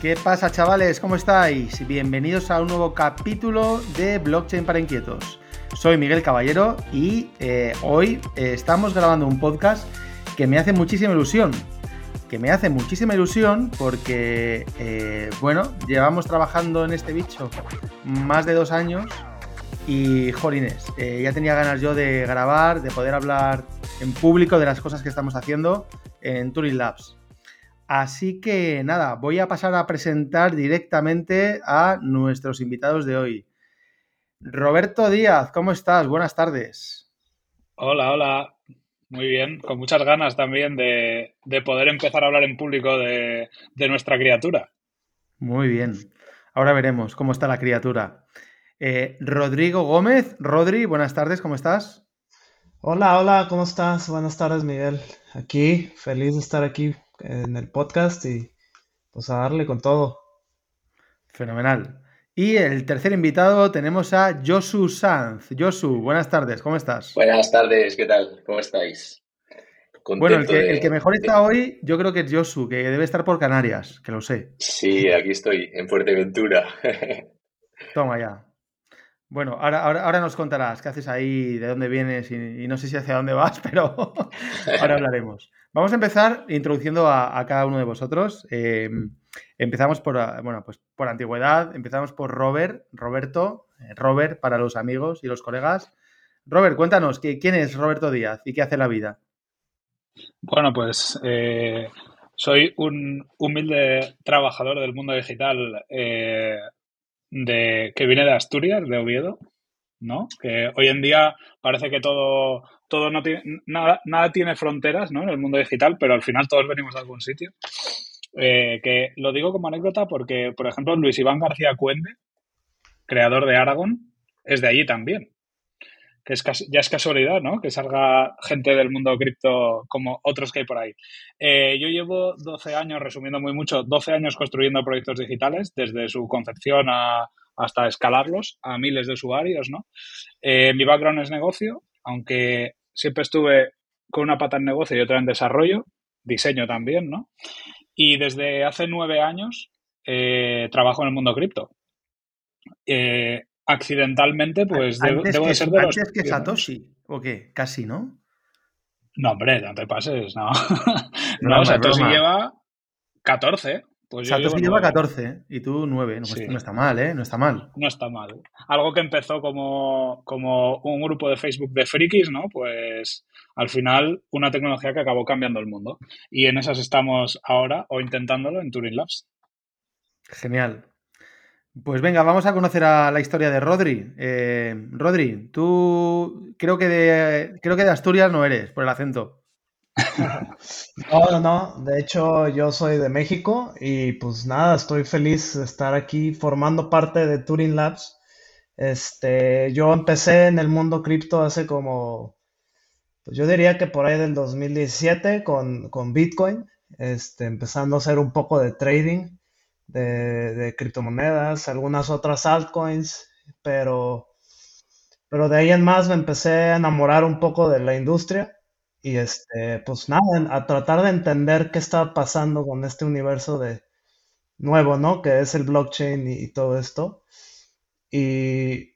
¿Qué pasa chavales? ¿Cómo estáis? Bienvenidos a un nuevo capítulo de Blockchain para Inquietos. Soy Miguel Caballero y eh, hoy eh, estamos grabando un podcast que me hace muchísima ilusión. Que me hace muchísima ilusión porque, eh, bueno, llevamos trabajando en este bicho más de dos años y, jolines, ya tenía ganas yo de grabar, de poder hablar en público de las cosas que estamos haciendo en Turing Labs. Así que nada, voy a pasar a presentar directamente a nuestros invitados de hoy. Roberto Díaz, ¿cómo estás? Buenas tardes. Hola, hola. Muy bien, con muchas ganas también de, poder empezar a hablar en público de, nuestra criatura. Muy bien. Ahora veremos cómo está la criatura. Eh, Rodrigo Gómez, Rodri, buenas tardes, ¿cómo estás? Hola, hola, ¿cómo estás? Buenas tardes, Miguel. Aquí, feliz de estar aquí en el podcast y pues a darle con todo. Fenomenal. Y el tercer invitado tenemos a Josu Sanz. Josu, buenas tardes, ¿cómo estás? Buenas tardes, ¿qué tal? ¿Cómo estáis? bueno, el que, mejor está hoy, yo creo que es Josu, que debe estar por Canarias, que lo sé. Sí, aquí estoy, en Fuerteventura. Toma ya. Bueno, ahora, ahora, nos contarás qué haces ahí, de dónde vienes y, no sé si hacia dónde vas, pero ahora hablaremos. Vamos a empezar introduciendo a, cada uno de vosotros. Em, empezamos por, bueno, pues por antigüedad, empezamos por Robert, Roberto, eh, Robert para los amigos y los colegas. Robert, cuéntanos, ¿quién es Roberto Díaz y qué hace la vida? Bueno, pues eh, soy un humilde trabajador del mundo digital eh, de, que viene de Asturias, de Oviedo, ¿no? Que hoy en día parece que todo, todo no tiene, nada, nada tiene fronteras, ¿no? En el mundo digital, pero al final todos venimos de algún sitio. Eh, que lo digo como anécdota porque, por ejemplo, Luis Iván García Cuende, creador de Aragon, es de allí también. Que es ya es casualidad, ¿no? Que salga gente del mundo cripto como otros que hay por ahí. Eh, yo llevo 12 años, resumiendo muy mucho, 12 años construyendo proyectos digitales, desde su concepción a, hasta escalarlos a miles de usuarios, ¿no? Eh, mi background es negocio, aunque siempre estuve con una pata en negocio y otra en desarrollo, diseño también, ¿no? Y desde hace nueve años eh, trabajo en el mundo cripto. Eh, accidentalmente, pues debo, de ser de los... ¿Antes que Satoshi? ¿O qué? Casi, ¿no? No, hombre, no te pases, no. no, Satoshi lleva 14. Pues Satoshi lleva 14 y tú 9. No, está mal, ¿eh? No está mal. No está mal. Algo que empezó como, como un grupo de Facebook de frikis, ¿no? Pues al final una tecnología que acabó cambiando el mundo. Y en esas estamos ahora o intentándolo en Turing Labs. Genial. Pues venga, vamos a conocer a la historia de Rodri. Eh, Rodri, tú creo que, de, creo que de Asturias no eres, por el acento. No, no, De hecho, yo soy de México y pues nada, estoy feliz de estar aquí formando parte de Turing Labs. Este, yo empecé en el mundo cripto hace como, pues yo diría que por ahí del 2017 con, con Bitcoin, este, empezando a hacer un poco de trading de, de criptomonedas, algunas otras altcoins, pero, pero de ahí en más me empecé a enamorar un poco de la industria y este, pues nada, a tratar de entender qué está pasando con este universo de nuevo, ¿no? Que es el blockchain y, todo esto. Y,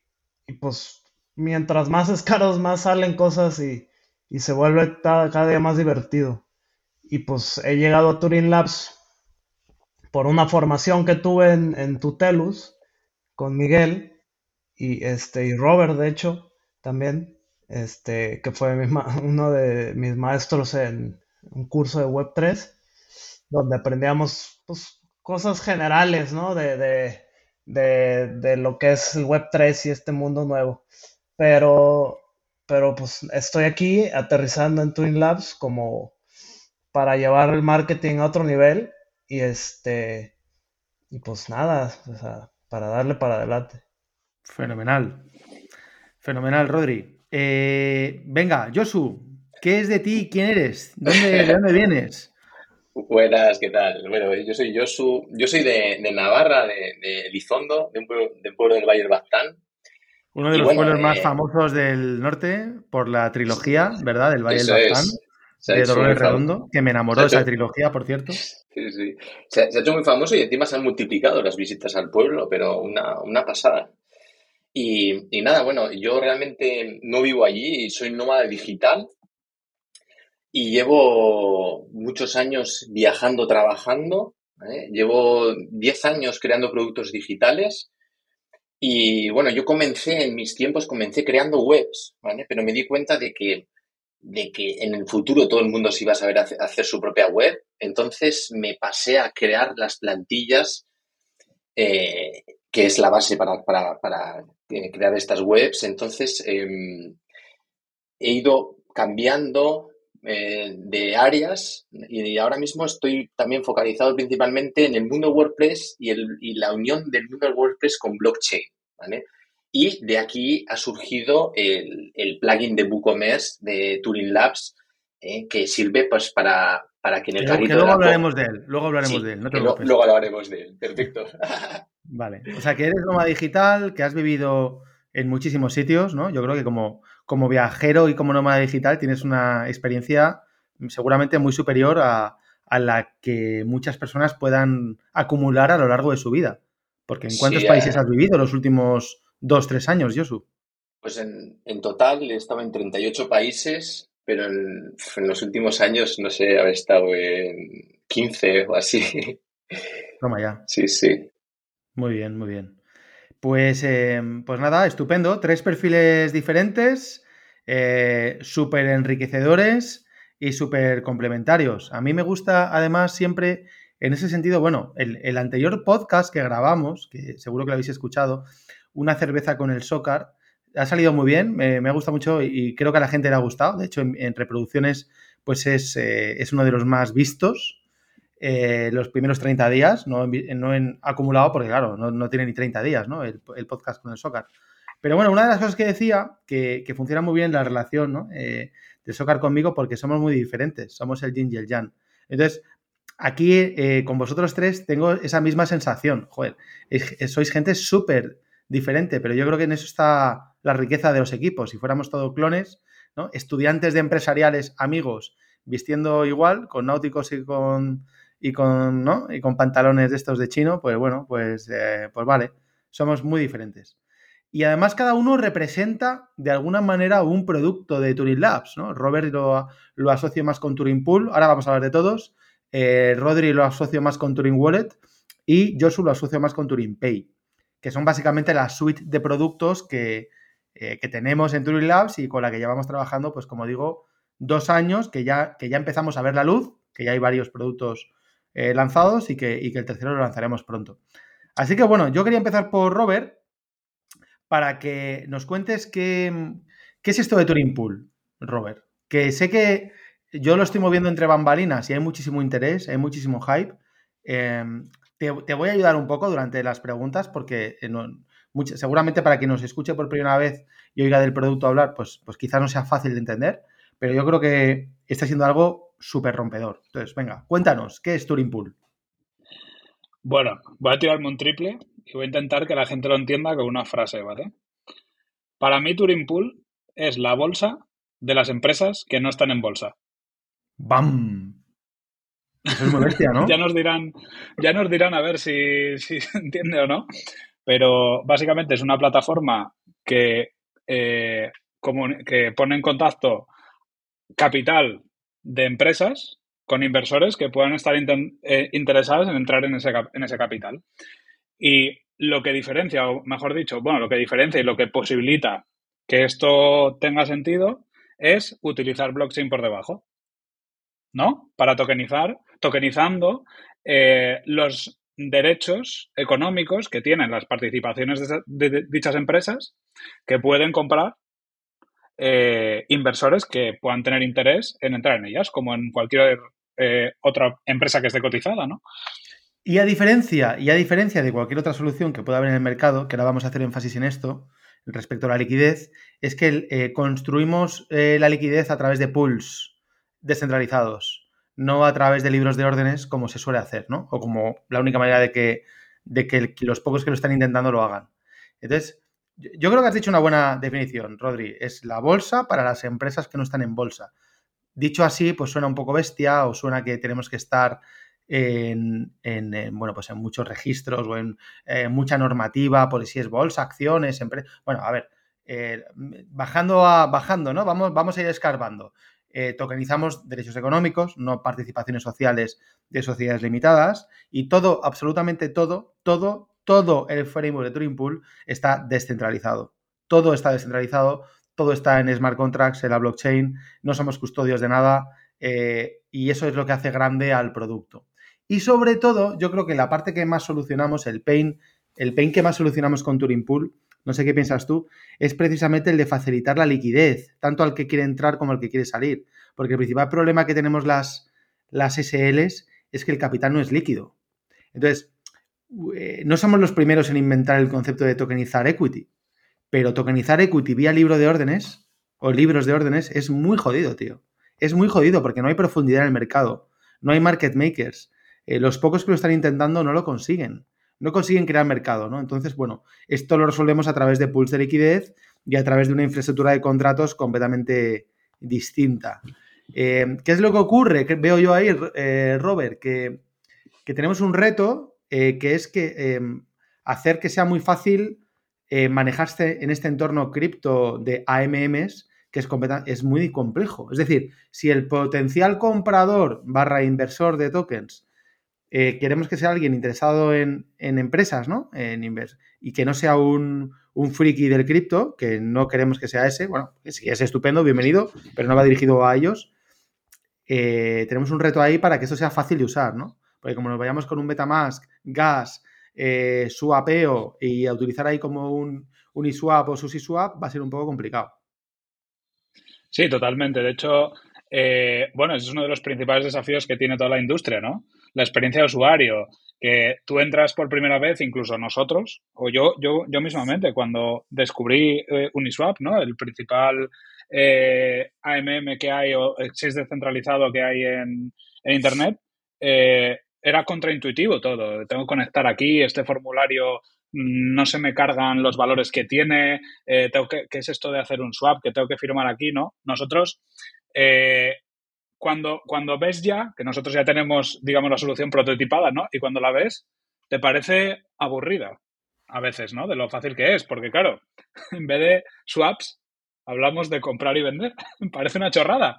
pues mientras más escaros, más salen cosas y, se vuelve cada, día más divertido. Y pues he llegado a Turing Labs por una formación que tuve en, en Tutelus con Miguel y este y Robert, de hecho, también este, que fue uno de mis maestros en un curso de Web3, donde aprendíamos pues, cosas generales, ¿no? De, de, lo que es el Web3 y este mundo nuevo. Pero, pero pues estoy aquí aterrizando en Twin Labs como para llevar el marketing a otro nivel y este y pues nada, para darle para adelante. Fenomenal. Fenomenal, Rodri. Eh, venga, Josu, ¿qué es de ti? ¿Quién eres? ¿De dónde vienes? Buenas, ¿qué tal? Bueno, yo soy Josu, yo soy de, Navarra, de, de, Lizondo, de un, pueblo, del Valle del Baztán. Uno de los pueblos más eh, famosos del norte por la trilogía, ¿verdad? Del Valle del Baztán. de Dolores Redondo, que me enamoró de esa trilogía, por cierto. Sí, sí. Se, ha hecho muy famoso y encima se han multiplicado las visitas al pueblo, pero una, una pasada. Y, y, nada, bueno, yo realmente no vivo allí, soy nómada digital y llevo muchos años viajando, trabajando. ¿eh? Llevo 10 años creando productos digitales y bueno, yo comencé en mis tiempos, comencé creando webs, ¿vale? Pero me di cuenta de que, de que en el futuro todo el mundo se iba a saber hacer, su propia web. Entonces me pasé a crear las plantillas, eh, que es la base para, para, eh, crear estas webs. Entonces em, he ido cambiando eh, de áreas y ahora mismo estoy también focalizado principalmente en el mundo WordPress y, el, y la unión del mundo WordPress con blockchain. ¿vale? Y de aquí ha surgido el, el plugin de WooCommerce de Turing Labs eh, que sirve pues para, para que en el carrito luego hablaremos de él, luego hablaremos de él. luego hablaremos de él, perfecto. vale, o sea que eres nómada digital, que has vivido en muchísimos sitios, ¿no? Yo creo que como como viajero y como nómada digital tienes una experiencia seguramente muy superior a, la que muchas personas puedan acumular a lo largo de su vida. Porque ¿en cuántos países eh. has vivido los últimos dos, tres años, Josu? Pues en, total he estado en 38 países, pero en, los últimos años, no sé, haber estado en 15 o así. Toma ya. Sí, sí. Muy bien, muy bien. Pues, em, pues nada, estupendo. Tres perfiles diferentes, eh, súper enriquecedores y súper complementarios. A mí me gusta además siempre, en ese sentido, bueno, el, anterior podcast que grabamos, que seguro que lo habéis escuchado, Una cerveza con el Sócar, ha salido muy bien, me, ha gustado mucho y creo que a la gente le ha gustado. De hecho, en, reproducciones, pues es, eh, es uno de los más vistos. Eh, los primeros 30 días, no en, acumulado, porque claro, no, tiene ni 30 días, ¿no? El, podcast con el Soccer. Pero bueno, una de las cosas que decía, que, funciona muy bien la relación ¿no? eh, de Soccer conmigo, porque somos muy diferentes, somos el yin y el yang. Entonces, aquí eh, con vosotros tres tengo esa misma sensación. Joder, sois gente súper diferente, pero yo creo que en eso está la riqueza de los equipos. Si fuéramos todos clones, ¿no? estudiantes de empresariales, amigos, vistiendo igual, con náuticos y con y con, ¿no? y con pantalones de estos de chino, pues bueno, pues, eh, pues vale, somos muy diferentes. Y además cada uno representa de alguna manera un producto de Turing Labs, ¿no? Robert lo, lo asocio más con Turing Pool, ahora vamos a hablar de todos. Eh, Rodri lo asocio más con Turing Wallet y Josu lo asocio más con Turing Pay, que son básicamente la suite de productos que, eh, que tenemos en Turing Labs y con la que llevamos trabajando, pues como digo, dos años que ya, que ya empezamos a ver la luz, que ya hay varios productos eh, lanzados y que, el tercero lo lanzaremos pronto. Así que bueno, yo quería empezar por Robert para que nos cuentes qué, es esto de Turing Pool, Robert. Que sé que yo lo estoy moviendo entre bambalinas y hay muchísimo interés, hay muchísimo hype. Em, te, voy a ayudar un poco durante las preguntas porque seguramente para quien nos escuche por primera vez y oiga del producto hablar, pues, pues quizás no sea fácil de entender, pero yo creo que está siendo algo súper rompedor. Entonces, venga, cuéntanos, ¿qué es Turing Pool? Bueno, voy a tirarme un triple y voy a intentar que la gente lo entienda con una frase, ¿vale? Para mí, Turing Pool es la bolsa de las empresas que no están en bolsa. ¡Bam! Eso es muy bestia, ¿no? ya, nos dirán, ya nos dirán a ver si, se entiende o no. Pero básicamente es una plataforma que, eh, que pone en contacto capital de empresas con inversores que puedan estar eh, interesados en entrar en ese, en ese capital. Y lo que diferencia, o mejor dicho, bueno, lo que diferencia y lo que posibilita que esto tenga sentido es utilizar blockchain por debajo, ¿no? Para tokenizar, tokenizando eh, los derechos económicos que tienen las participaciones de dichas empresas que pueden comprar eh, inversores que puedan tener interés en entrar en ellas, como en cualquier eh, otra empresa que esté cotizada, ¿no? Y a diferencia, y a diferencia de cualquier otra solución que pueda haber en el mercado, que ahora vamos a hacer énfasis en esto, respecto a la liquidez, es que eh, construimos la liquidez a través de pools descentralizados, no a través de libros de órdenes como se suele hacer, ¿no? O como la única manera de que, de que los pocos que lo están intentando lo hagan. Entonces, yo creo que has dicho una buena definición, Rodri. Es la bolsa para las empresas que no están en bolsa. dicho así, pues suena un poco bestia o suena que tenemos que estar en, bueno, pues en muchos registros o en mucha normativa, por si es bolsa, acciones, Bueno, a ver, eh, bajando a bajando, ¿no? Vamos, vamos a ir escarbando. Eh, tokenizamos derechos económicos, no participaciones sociales de sociedades limitadas y todo, absolutamente todo, todo, todo el framework de Turing Pool está descentralizado. Todo está descentralizado, todo está en smart contracts, en la blockchain, no somos custodios de nada eh, y eso es lo que hace grande al producto. Y sobre todo, yo creo que la parte que más solucionamos, el pain, el pain que más solucionamos con Turing Pool, no sé qué piensas tú, es precisamente el de facilitar la liquidez, tanto al que quiere entrar como al que quiere salir. Porque el principal problema que tenemos las, las SLs es que el capital no es líquido. Entonces, eh, no somos los primeros en inventar el concepto de tokenizar equity, pero tokenizar equity vía libro de órdenes o libros de órdenes es muy jodido, tío. Es muy jodido porque no hay profundidad en el mercado, no hay market makers. Eh, los pocos que lo están intentando no lo consiguen no consiguen crear mercado, ¿no? Entonces, bueno, esto lo resolvemos a través de pools de liquidez y a través de una infraestructura de contratos completamente distinta. Eh, ¿Qué es lo que ocurre? Que veo yo ahí, eh, Robert, que, tenemos un reto eh, que es que em, hacer que sea muy fácil manejarse en este entorno cripto de AMMs, que es, es muy complejo. Es decir, si el potencial comprador barra inversor de tokens eh, queremos que sea alguien interesado en, empresas, ¿no? En y que no sea un, friki del cripto, que no queremos que sea ese. Bueno, si es estupendo, bienvenido, pero no va dirigido a ellos. Eh, tenemos un reto ahí para que esto sea fácil de usar, ¿no? Porque como nos vayamos con un Metamask, Gas, eh, Swapeo y a utilizar ahí como un Uniswap o SushiSwap, va a ser un poco complicado. Sí, totalmente. De hecho, eh, bueno, es uno de los principales desafíos que tiene toda la industria, ¿no? La experiencia de usuario, que tú entras por primera vez, incluso nosotros, o yo, yo, yo mismamente, cuando descubrí eh, Uniswap, ¿no? El principal eh, AMM que hay o exchange descentralizado que hay en, Internet, era contraintuitivo todo. Tengo que conectar aquí, este formulario mm, no se me cargan los valores que tiene, tengo que, ¿qué es esto de hacer un swap? Que tengo que firmar aquí, ¿no? Nosotros eh, cuando, cuando ves ya, que nosotros ya tenemos, digamos, la solución prototipada, ¿no? Y cuando la ves, te parece aburrida a veces, ¿no? De lo fácil que es, porque claro, en vez de swaps, hablamos de comprar y vender. parece una chorrada,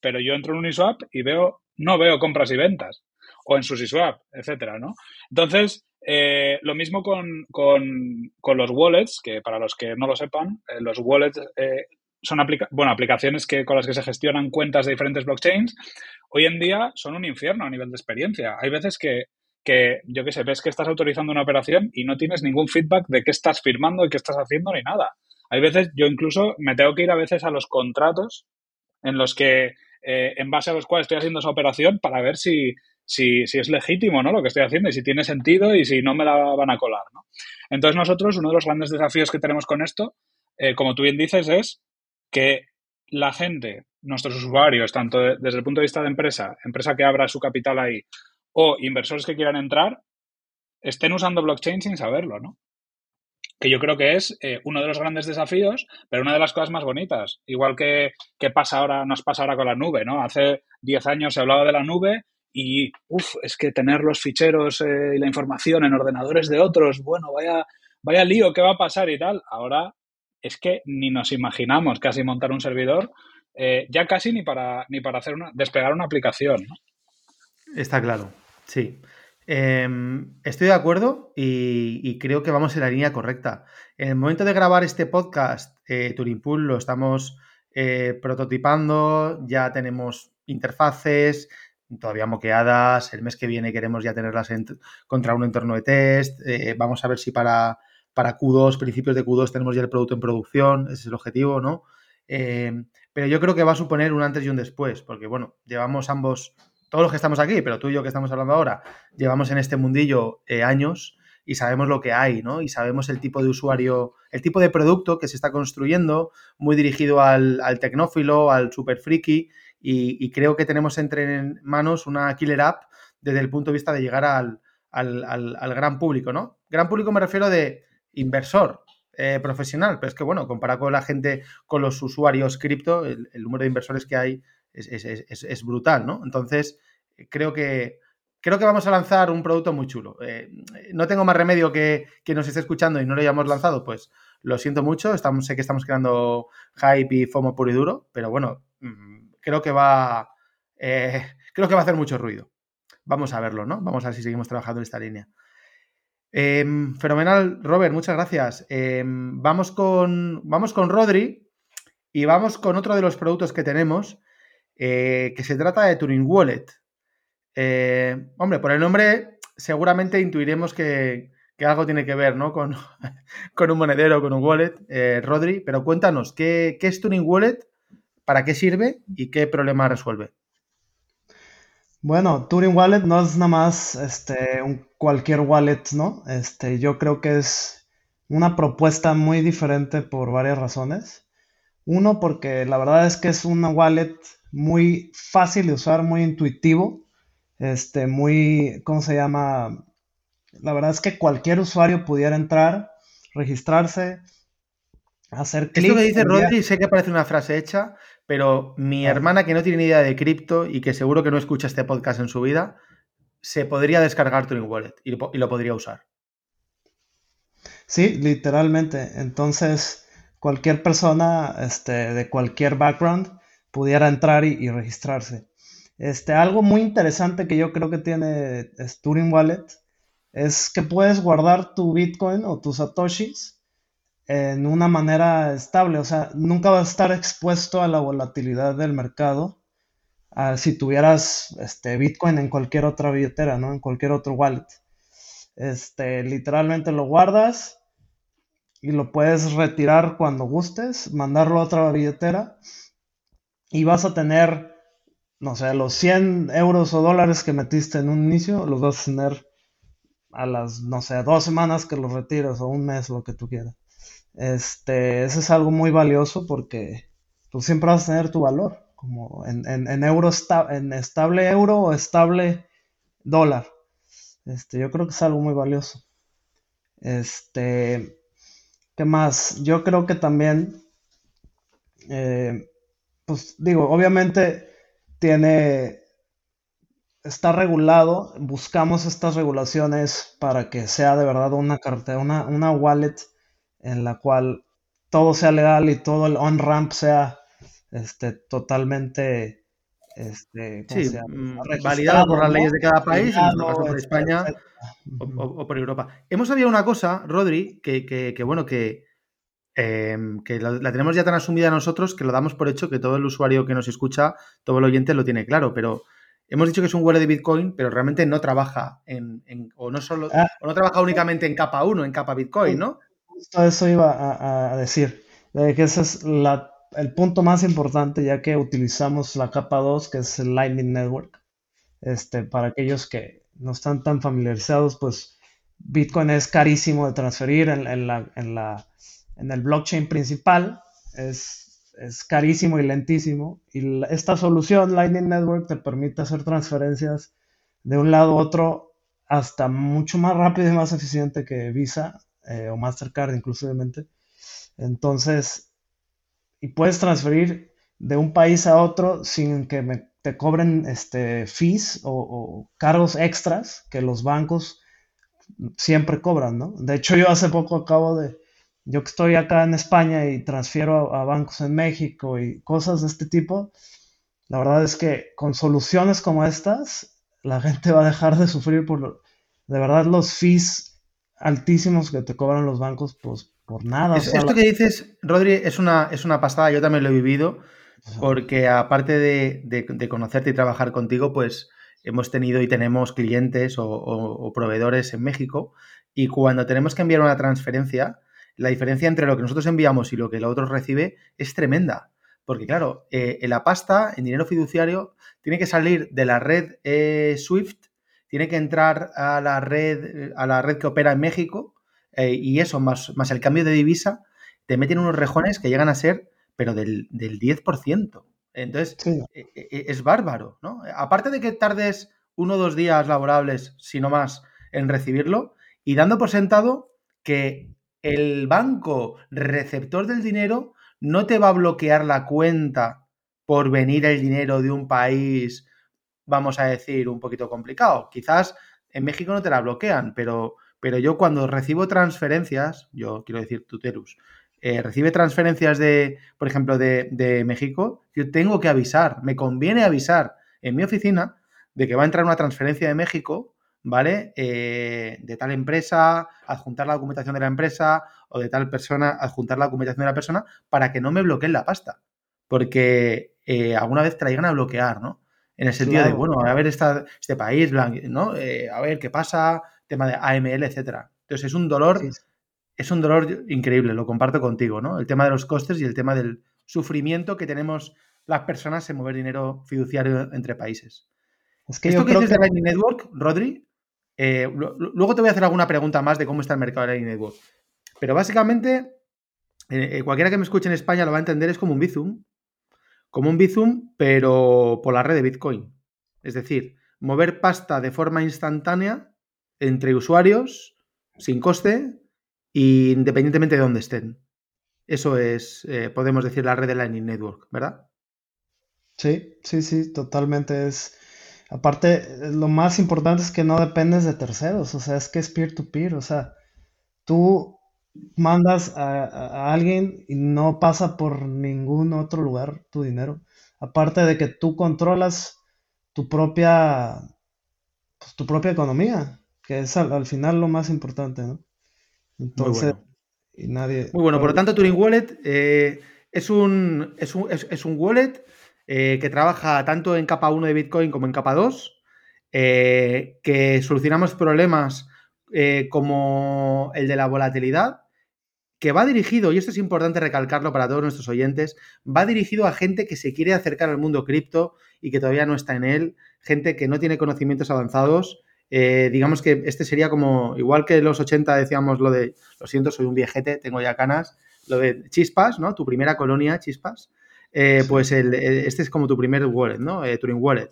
pero yo entro en Uniswap y veo, no veo compras y ventas, o en SushiSwap, etcétera, ¿no? Entonces, eh, lo mismo con, los wallets, que para los que no lo sepan, eh, los wallets son bueno, aplicaciones que, con las que se gestionan cuentas de diferentes blockchains, hoy en día son un infierno a nivel de experiencia. Hay veces que, que yo qué sé, ves que estás autorizando una operación y no tienes ningún feedback de qué estás firmando y qué estás haciendo ni nada. Hay veces, yo incluso me tengo que ir a veces a los contratos en los que, eh, en base a los cuales estoy haciendo esa operación para ver si, si, si, es legítimo ¿no? lo que estoy haciendo y si tiene sentido y si no me la van a colar. ¿no? Entonces nosotros, uno de los grandes desafíos que tenemos con esto, eh, como tú bien dices, es que la gente, nuestros usuarios, tanto desde el punto de vista de empresa, empresa que abra su capital ahí, o inversores que quieran entrar, estén usando blockchain sin saberlo, ¿no? Que yo creo que es eh, uno de los grandes desafíos, pero una de las cosas más bonitas. Igual que, pasa ahora, nos pasa ahora con la nube, ¿no? Hace 10 años se hablaba de la nube y, uff, es que tener los ficheros eh, y la información en ordenadores de otros, bueno, vaya, vaya lío, ¿qué va a pasar y tal? Ahora es que ni nos imaginamos casi montar un servidor, eh, ya casi ni para, ni para hacer una, despegar una aplicación. Está claro, sí. Em, estoy de acuerdo y, creo que vamos en la línea correcta. En el momento de grabar este podcast, eh, Turing Pool lo estamos eh, prototipando, ya tenemos interfaces, todavía moqueadas, el mes que viene queremos ya tenerlas contra un entorno de test, vamos a ver si para para Q2, principios de Q2 tenemos ya el producto en producción, ese es el objetivo, ¿no? Eh, pero yo creo que va a suponer un antes y un después, porque bueno, llevamos ambos, todos los que estamos aquí, pero tú y yo que estamos hablando ahora, llevamos en este mundillo eh, años y sabemos lo que hay, ¿no? Y sabemos el tipo de usuario, el tipo de producto que se está construyendo, muy dirigido al, tecnófilo, al super friki, y, creo que tenemos entre manos una killer app desde el punto de vista de llegar al, al gran público, ¿no? Gran público me refiero de inversor eh, profesional, pero es que, bueno, comparado con la gente, con los usuarios cripto, el, número de inversores que hay es, brutal, ¿no? Entonces, creo que, creo que vamos a lanzar un producto muy chulo. Eh, no tengo más remedio que, que nos esté escuchando y no lo hayamos lanzado, pues lo siento mucho. Estamos, sé que estamos creando hype y FOMO puro y duro, pero bueno, mm, creo que va. Eh, creo que va a hacer mucho ruido. Vamos a verlo, ¿no? Vamos a ver si seguimos trabajando en esta línea. Em, fenomenal, Robert, muchas gracias. Em, vamos, con, vamos con Rodri y vamos con otro de los productos que tenemos, eh, que se trata de Turing Wallet. Eh, hombre, por el nombre seguramente intuiremos que, algo tiene que ver ¿no? con, con, un monedero, con un wallet, eh, Rodri, pero cuéntanos, ¿qué, ¿qué es Turing Wallet? ¿Para qué sirve y qué problema resuelve? Bueno, Turing Wallet no es nada más este, un cualquier wallet, ¿no? Este, yo creo que es una propuesta muy diferente por varias razones. Uno, porque la verdad es que es una wallet muy fácil de usar, muy intuitivo, este, muy, ¿cómo se llama? La verdad es que cualquier usuario pudiera entrar, registrarse, hacer clic. Esto que dice Rodri, sé que parece una frase hecha, pero mi hermana, que no tiene ni idea de cripto y que seguro que no escucha este podcast en su vida, se podría descargar Turing Wallet y lo, podría usar. Sí, literalmente. Entonces, cualquier persona este, de cualquier background pudiera entrar y, registrarse. Este, algo muy interesante que yo creo que tiene Turing Wallet es que puedes guardar tu Bitcoin o tus Satoshis en una manera estable, o sea, nunca va a estar expuesto a la volatilidad del mercado si tuvieras este, Bitcoin en cualquier otra billetera, ¿no? En cualquier otro wallet. Este, literalmente lo guardas y lo puedes retirar cuando gustes, mandarlo a otra billetera y vas a tener, no sé, los 100 euros o dólares que metiste en un inicio, los vas a tener a las, no sé, dos semanas que los retires o un mes, lo que tú quieras. Este, eso es algo muy valioso porque tú siempre vas a tener tu valor, como en, en, euro en estable euro o estable dólar. Este, yo creo que es algo muy valioso. Este, ¿qué más? Yo creo que también, eh, pues digo, obviamente tiene, está regulado, buscamos estas regulaciones para que sea de verdad una cartera, una, una wallet en la cual todo sea legal y todo el on-ramp sea este, totalmente este, mm, validado por las leyes de cada país, en por España o, por Europa. Hemos sabido una cosa, Rodri, que, bueno, que, em, que la, tenemos ya tan asumida nosotros que lo damos por hecho que todo el usuario que nos escucha, todo el oyente lo tiene claro, pero hemos dicho que es un wallet de Bitcoin, pero realmente no trabaja en, o no solo, ah. o no trabaja únicamente en capa 1, en capa Bitcoin, ¿no? Eso iba a, decir, que ese es el punto más importante ya que utilizamos la capa 2, que es el Lightning Network. Este, para aquellos que no están tan familiarizados, pues Bitcoin es carísimo de transferir en, la, en, el blockchain principal. Es, es carísimo y lentísimo. Y esta solución, Lightning Network, te permite hacer transferencias de un lado a otro hasta mucho más rápido y más eficiente que Visa eh, o Mastercard inclusivamente. Entonces, y puedes transferir de un país a otro sin que te cobren este, fees o, cargos extras que los bancos siempre cobran, ¿no? De hecho, yo hace poco acabo de, yo que estoy acá en España y transfiero a, bancos en México y cosas de este tipo, la verdad es que con soluciones como estas, la gente va a dejar de sufrir por, de verdad, los fees altísimos que te cobran los bancos pues, por nada. esto que dices, Rodri, es una, es una pasada, yo también lo he vivido, porque aparte de, conocerte y trabajar contigo, pues hemos tenido y tenemos clientes o, proveedores en México y cuando tenemos que enviar una transferencia, la diferencia entre lo que nosotros enviamos y lo que el otro recibe es tremenda. Porque claro, eh, en la pasta, en dinero fiduciario, tiene que salir de la red eh, SWIFT tiene que entrar a la red, a la red que opera en México eh, y eso, más, más el cambio de divisa, te meten unos rejones que llegan a ser, pero del, 10%. Entonces, e, e, es bárbaro, ¿no? Aparte de que tardes uno o dos días laborables, si no más, en recibirlo, y dando por sentado que el banco receptor del dinero no te va a bloquear la cuenta por venir el dinero de un país, vamos a decir, un poquito complicado. Quizás en México no te la bloquean, pero, pero yo cuando recibo transferencias, yo quiero decir Tuterus, eh, recibe transferencias de, por ejemplo, de, de, México, yo tengo que avisar, me conviene avisar en mi oficina de que va a entrar una transferencia de México, ¿vale? Eh, de tal empresa, adjuntar la documentación de la empresa o de tal persona, adjuntar la documentación de la persona para que no me bloqueen la pasta. Porque eh, alguna vez te la llegan a bloquear, ¿no? En el sentido de, bueno, a ver esta, este país, ¿no? Eh, a ver qué pasa, tema de AML, etcétera. Entonces es un dolor, es un dolor increíble, lo comparto contigo, ¿no? El tema de los costes y el tema del sufrimiento que tenemos las personas en mover dinero fiduciario entre países. Es que Esto que dices de Lightning Network, Rodri, eh, luego te voy a hacer alguna pregunta más de cómo está el mercado de Lightning Network. Pero básicamente, eh, cualquiera que me escuche en España lo va a entender, es como un Bizum, como un Bizum, pero por la red de Bitcoin. Es decir, mover pasta de forma instantánea entre usuarios, sin coste, independientemente de dónde estén. Eso es, eh, podemos decir, la red de Lightning Network, ¿verdad? Sí, sí, sí, totalmente es. Aparte, lo más importante es que no dependes de terceros, o sea, es que es peer-to-peer, o sea, tú mandas a, alguien y no pasa por ningún otro lugar tu dinero. Aparte de que tú controlas tu propia, pues, tu propia economía, que es al, final lo más importante, ¿no? Entonces, Muy bueno. y nadie... Muy bueno, por lo tanto, Turing Wallet eh, es, un, es, un, es, un wallet eh, que trabaja tanto en capa 1 de Bitcoin como en capa 2, eh, que solucionamos problemas como el de la volatilidad, que va dirigido, y esto es importante recalcarlo para todos nuestros oyentes, va dirigido a gente que se quiere acercar al mundo cripto y que todavía no está en él, gente que no tiene conocimientos avanzados. Eh, digamos que este sería como, igual que en los 80 decíamos lo de, lo siento, soy un viejete, tengo ya canas, lo de Chispas, ¿no? Tu primera colonia, Chispas. Eh, pues este es como tu primer wallet, ¿no? Eh, Turing Wallet.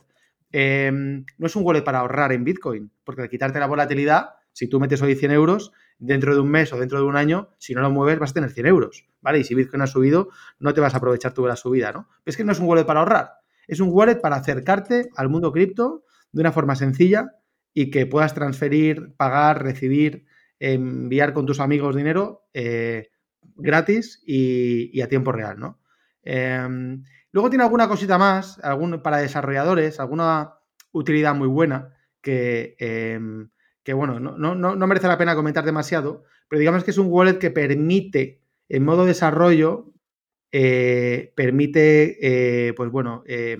Em, no es un wallet para ahorrar en Bitcoin, porque al quitarte la volatilidad, si tú metes hoy 100 euros, dentro de un mes o dentro de un año, si no lo mueves, vas a tener 100 euros, ¿vale? Y si Bitcoin ha subido, no te vas a aprovechar tú de la subida, ¿no? es que no es un wallet para ahorrar, es un wallet para acercarte al mundo cripto de una forma sencilla y que puedas transferir, pagar, recibir, enviar con tus amigos dinero eh, gratis y, a tiempo real, ¿no? Em, luego tiene alguna cosita más, algún, para desarrolladores, alguna utilidad muy buena que em, que bueno, no, merece la pena comentar demasiado, pero digamos que es un wallet que permite, en modo desarrollo, eh, permite, eh, pues bueno, eh,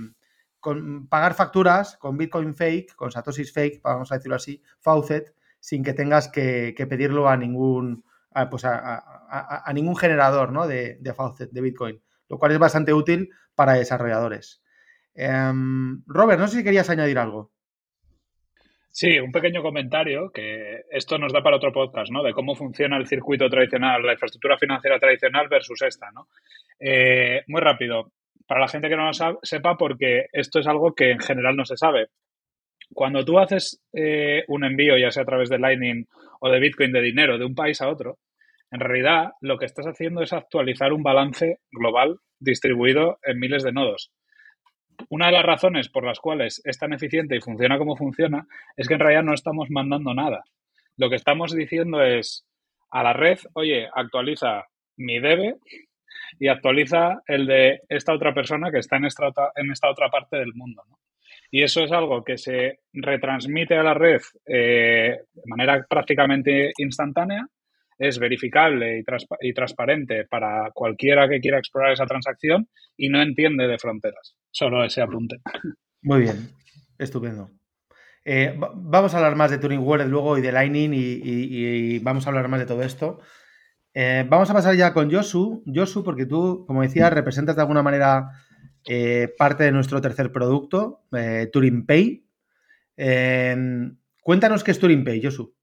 pagar facturas con Bitcoin fake, con Satoshis fake, vamos a decirlo así, Faucet, sin que tengas que, pedirlo a ningún, pues a, ningún generador ¿no? de, de Faucet, de Bitcoin, lo cual es bastante útil para desarrolladores. Em, Robert, no sé si querías añadir algo. Sí, un pequeño comentario que esto nos da para otro podcast, ¿no? De cómo funciona el circuito tradicional, la infraestructura financiera tradicional versus esta, ¿no? Eh, muy rápido, para la gente que no lo sepa, porque esto es algo que en general no se sabe. Cuando tú haces eh, un envío, ya sea a través de Lightning o de Bitcoin de dinero de un país a otro, en realidad lo que estás haciendo es actualizar un balance global distribuido en miles de nodos una de las razones por las cuales es tan eficiente y funciona como funciona es que en realidad no estamos mandando nada. Lo que estamos diciendo es a la red, oye, actualiza mi debe y actualiza el de esta otra persona que está en esta otra, parte del mundo. Y eso es algo que se retransmite a la red eh, de manera prácticamente instantánea es verificable y, transparente para cualquiera que quiera explorar esa transacción y no entiende de fronteras. Solo ese apunte. Muy bien, estupendo. Eh, vamos a hablar más de Turing Wallet luego y de Lightning y, vamos a hablar más de todo esto. Eh, vamos a pasar ya con Josu. Josu, porque tú, como decía, representas de alguna manera eh, parte de nuestro tercer producto, Turing Pay. cuéntanos qué es Turing Pay, Josu.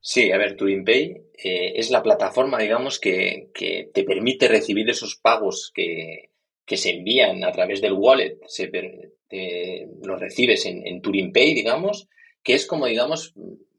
Sí, a ver, TuringPay eh, es la plataforma, digamos, que, te permite recibir esos pagos que, se envían a través del wallet, se, los recibes en, en TuringPay, digamos, que es como, digamos,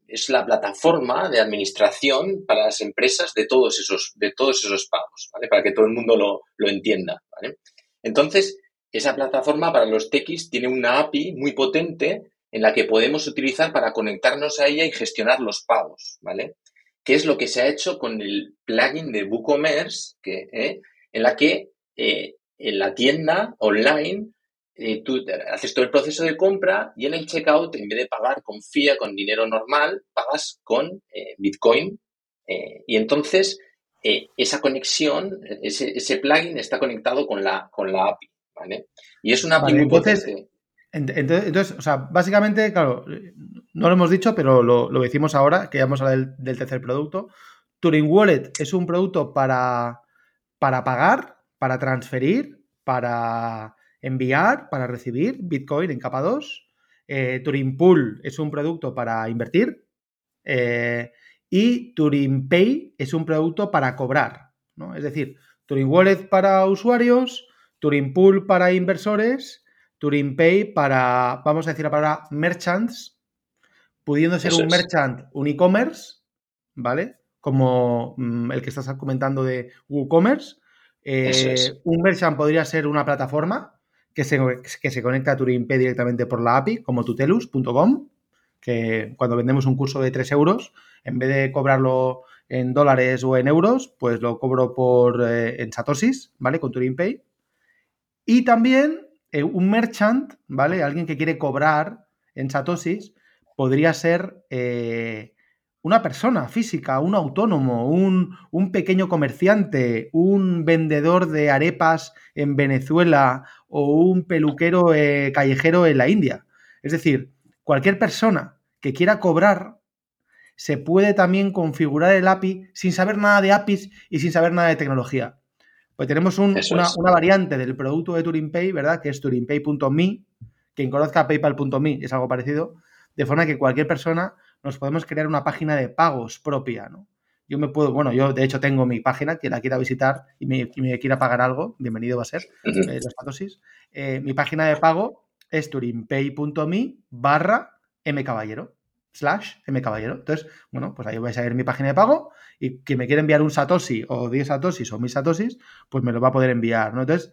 es la plataforma de administración para las empresas de todos esos, de todos esos pagos, ¿vale? Para que todo el mundo lo, lo entienda, ¿vale? Entonces, esa plataforma para los techis tiene una API muy potente en la que podemos utilizar para conectarnos a ella y gestionar los pagos, ¿vale? ¿Qué es lo que se ha hecho con el plugin de WooCommerce, que, eh, en la que eh, en la tienda online eh, tú haces todo el proceso de compra y en el checkout, en vez de pagar con FIA, con dinero normal, pagas con Bitcoin. y entonces esa conexión, ese, ese, plugin está conectado con la, con la API, ¿vale? Y es una API muy potente. Entonces, básicamente, claro, no lo hemos dicho, pero lo, decimos ahora, que ya vamos a hablar del, tercer producto. Turing Wallet es un producto para, para pagar, para transferir, para enviar, para recibir Bitcoin en capa 2. Eh, Turing Pool es un producto para invertir. Eh, y Turing Pay es un producto para cobrar. ¿no? Es decir, Turing Wallet para usuarios, Turing Pool para inversores Turing Pay para, vamos a decir la palabra merchants, pudiendo ser un merchant, un e-commerce, ¿vale? Como mm, el que estás comentando de WooCommerce. Eh, un merchant podría ser una plataforma que se, que se conecta a Turing Pay directamente por la API, como tutelus.com, que cuando vendemos un curso de 3 euros, en vez de cobrarlo en dólares o en euros, pues lo cobro por eh, en satoshis, ¿vale? Con Turing Pay. Y también eh, un merchant, ¿vale? Alguien que quiere cobrar en satoshis, podría ser eh, una persona física, un autónomo, un, pequeño comerciante, un vendedor de arepas en Venezuela o un peluquero eh, callejero en la India. Es decir, cualquier persona que quiera cobrar se puede también configurar el API sin saber nada de APIs y sin saber nada de tecnología. Pues tenemos una, variante del producto de Turing Pay, ¿verdad? Que es turingpay.me. Quien conozca paypal.me es algo parecido. De forma que cualquier persona nos podemos crear una página de pagos propia, ¿no? Yo me puedo, bueno, yo de hecho tengo mi página, quien la quiera visitar y me, quiera pagar algo, bienvenido va a ser, eh, los eh, mi página de pago es turingpay.me barra mcaballero slash mcaballero. Entonces, bueno, pues ahí vais a ver mi página de pago y que me quiere enviar un satoshi o 10 satoshis o 1000 satoshis, pues me lo va a poder enviar, ¿no? Entonces,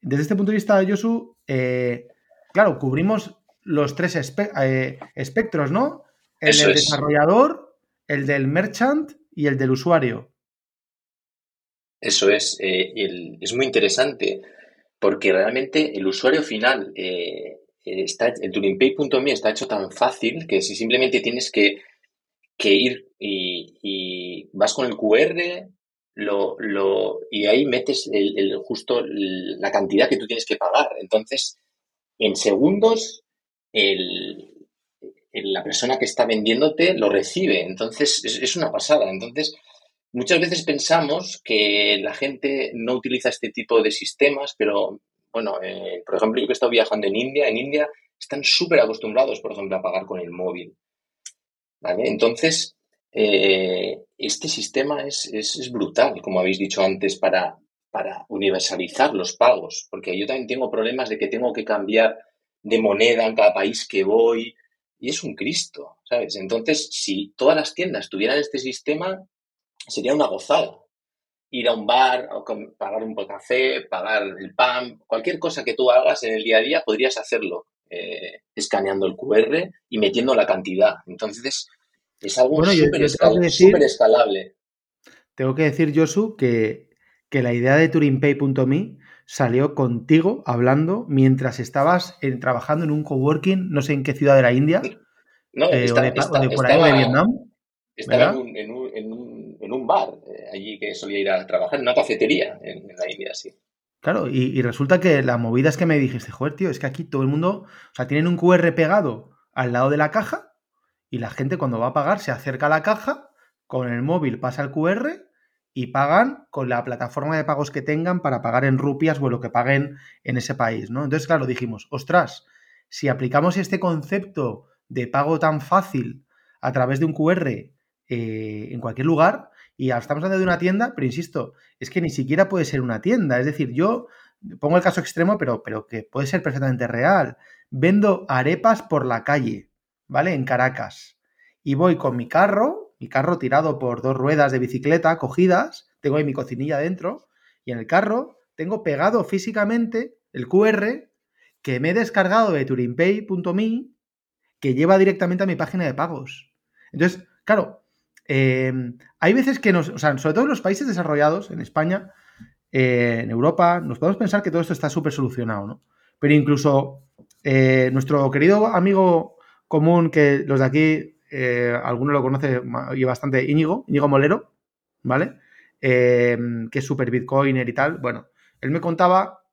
desde este punto de vista, Yosu, eh, claro, cubrimos los tres eh, espectros, ¿no? El del desarrollador, el del merchant y el del usuario. Eso es, eh, es muy interesante porque realmente el usuario final está, el turingpay.me está hecho tan fácil que si simplemente tienes que, ir y, vas con el QR lo, lo, y ahí metes el, justo la cantidad que tú tienes que pagar. Entonces, en segundos, la persona que está vendiéndote lo recibe. Entonces, es, es, una pasada. Entonces, muchas veces pensamos que la gente no utiliza este tipo de sistemas, pero bueno, eh, por ejemplo, yo que he estado viajando en India, en India están súper acostumbrados, por ejemplo, a pagar con el móvil. ¿Vale? Entonces, eh, este sistema es, brutal, como habéis dicho antes, para, para universalizar los pagos, porque yo también tengo problemas de que tengo que cambiar de moneda en cada país que voy, y es un Cristo, ¿sabes? Entonces, si todas las tiendas tuvieran este sistema, sería una gozada ir a un bar, pagar un café, pagar el pan, cualquier cosa que tú hagas en el día a día, podrías hacerlo eh, escaneando el QR y metiendo la cantidad. Entonces, es algo súper escalable. Tengo que decir, Josu, que, que la idea de TuringPay.me salió contigo hablando mientras estabas trabajando en un coworking, no sé en qué ciudad de la India, no, eh, o, de, por ahí de Vietnam. Estaba en un, bar eh, allí que solía ir a trabajar, en una cafetería en, la India, sí. Claro, y, resulta que la movida es que me dijiste, joder, tío, es que aquí todo el mundo, o sea, tienen un QR pegado al lado de la caja y la gente cuando va a pagar se acerca a la caja, con el móvil pasa el QR y pagan con la plataforma de pagos que tengan para pagar en rupias o lo que paguen en ese país, ¿no? Entonces, claro, dijimos, ostras, si aplicamos este concepto de pago tan fácil a través de un QR eh, en cualquier lugar. Y estamos hablando de una tienda, pero insisto, es que ni siquiera puede ser una tienda. Es decir, yo pongo el caso extremo, pero, pero que puede ser perfectamente real. Vendo arepas por la calle, ¿vale? En Caracas. Y voy con mi carro, mi carro tirado por dos ruedas de bicicleta cogidas, tengo ahí mi cocinilla dentro, y en el carro tengo pegado físicamente el QR, que me he descargado de turinpay.me, que lleva directamente a mi página de pagos. Entonces, claro, em, hay veces que nos, o sea, sobre todo en los países desarrollados, en España, eh, en Europa, nos podemos pensar que todo esto está súper solucionado, ¿no? Pero incluso eh, nuestro querido amigo común, que los de aquí, eh, alguno lo conoce y bastante, Íñigo, Íñigo Molero, ¿vale? Que es súper bitcoiner y tal. Bueno, él me contaba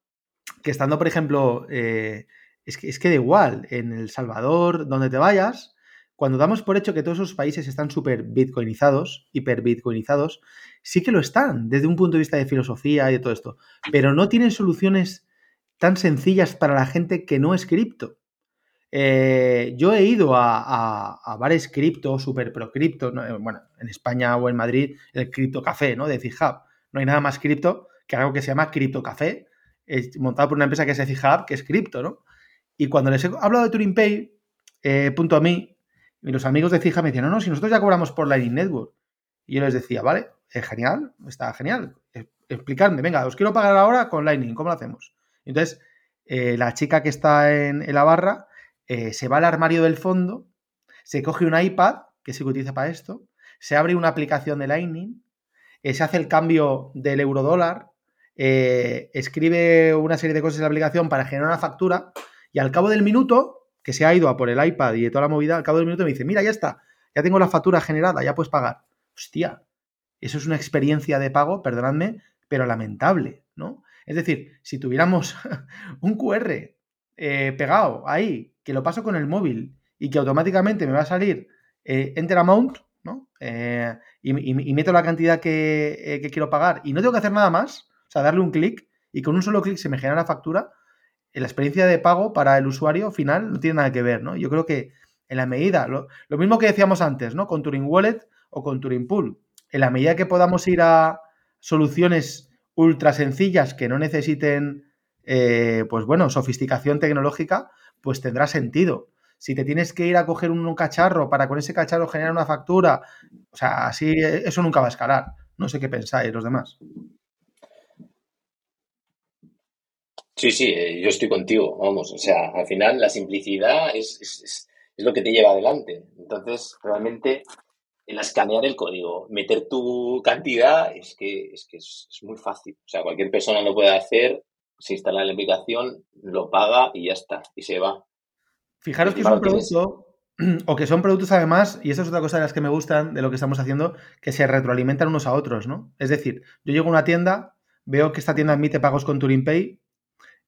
que estando, por ejemplo, es que, es que da igual, en El Salvador, donde te vayas, cuando damos por hecho que todos esos países están súper bitcoinizados, hiper bitcoinizados, sí que lo están desde un punto de vista de filosofía y de todo esto, pero no tienen soluciones tan sencillas para la gente que no es cripto. Eh, yo he ido a, a, bares cripto, super pro cripto, eh, bueno, en España o en Madrid, el cripto café, ¿no? De Hub. No hay nada más cripto que algo que se llama cripto café, montado por una empresa que es Hub, que es cripto, ¿no? Y cuando les he hablado de Turing Pay, eh, punto a mí, y los amigos de Fija me decían, no, no, si nosotros ya cobramos por Lightning Network. Y yo les decía, vale, es genial, está genial. Explicadme, venga, os quiero pagar ahora con Lightning, ¿cómo lo hacemos? Entonces, eh, la chica que está en, la barra eh, se va al armario del fondo, se coge un iPad, que se utiliza para esto, se abre una aplicación de Lightning, se hace el cambio del euro dólar, escribe una serie de cosas en la aplicación para generar una factura y al cabo del minuto, que se ha ido a por el iPad y de toda la movida, al cabo del minuto me dice, mira, ya está, ya tengo la factura generada, ya puedes pagar. Hostia, eso es una experiencia de pago, perdonadme, pero lamentable, ¿no? Es decir, si tuviéramos un QR eh, pegado ahí, que lo paso con el móvil y que automáticamente me va a salir eh, Enter Amount, ¿no? Eh, y, meto la cantidad que, que, quiero pagar y no tengo que hacer nada más, o sea, darle un clic y con un solo clic se me genera la factura, la experiencia de pago para el usuario final no tiene nada que ver, ¿no? Yo creo que en la medida, lo, mismo que decíamos antes, ¿no? Con Turing Wallet o con Turing Pool, en la medida que podamos ir a soluciones ultra sencillas que no necesiten, eh, pues bueno, sofisticación tecnológica, pues tendrá sentido. Si te tienes que ir a coger un, cacharro para con ese cacharro generar una factura, o sea, así eso nunca va a escalar. No sé qué pensáis los demás. Sí, sí, eh, yo estoy contigo, vamos, o sea, al final la simplicidad es, es, lo que te lleva adelante. Entonces, realmente, el escanear el código, meter tu cantidad, es que es, que es, muy fácil. O sea, cualquier persona lo puede hacer, se instala la aplicación, lo paga y ya está, y se va. Fijaros que es un producto, o que son productos además, y eso es otra cosa de las que me gustan de lo que estamos haciendo, que se retroalimentan unos a otros, ¿no? Es decir, yo llego a una tienda, veo que esta tienda admite pagos con Turing Pay,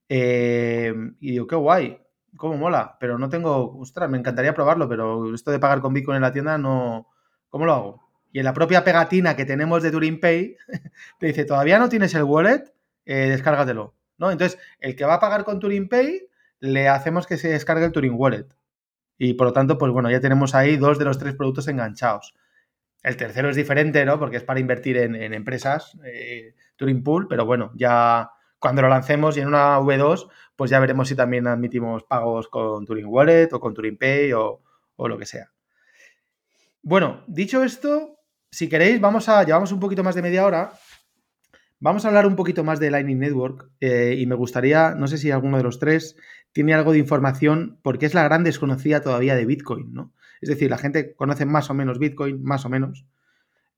eh, y digo, qué guay, cómo mola, pero no tengo, ostras, me encantaría probarlo, pero esto de pagar con Bitcoin en la tienda no, ¿cómo lo hago? Y en la propia pegatina que tenemos de Turing Pay, te dice, todavía no tienes el wallet, eh, descárgatelo, ¿no? Entonces, el que va a pagar con Turing Pay, le hacemos que se descargue el Turing Wallet. Y por lo tanto, pues bueno, ya tenemos ahí dos de los tres productos enganchados. El tercero es diferente, ¿no? Porque es para invertir en, empresas, eh, Turing Pool, pero bueno, ya cuando lo lancemos y en una V2, pues ya veremos si también admitimos pagos con Turing Wallet o con Turing Pay o, lo que sea. Bueno, dicho esto, si queréis, vamos a, llevamos un poquito más de media hora. Vamos a hablar un poquito más de Lightning Network eh, y me gustaría, no sé si alguno de los tres tiene algo de información porque es la gran desconocida todavía de Bitcoin, ¿no? Es decir, la gente conoce más o menos Bitcoin, más o menos,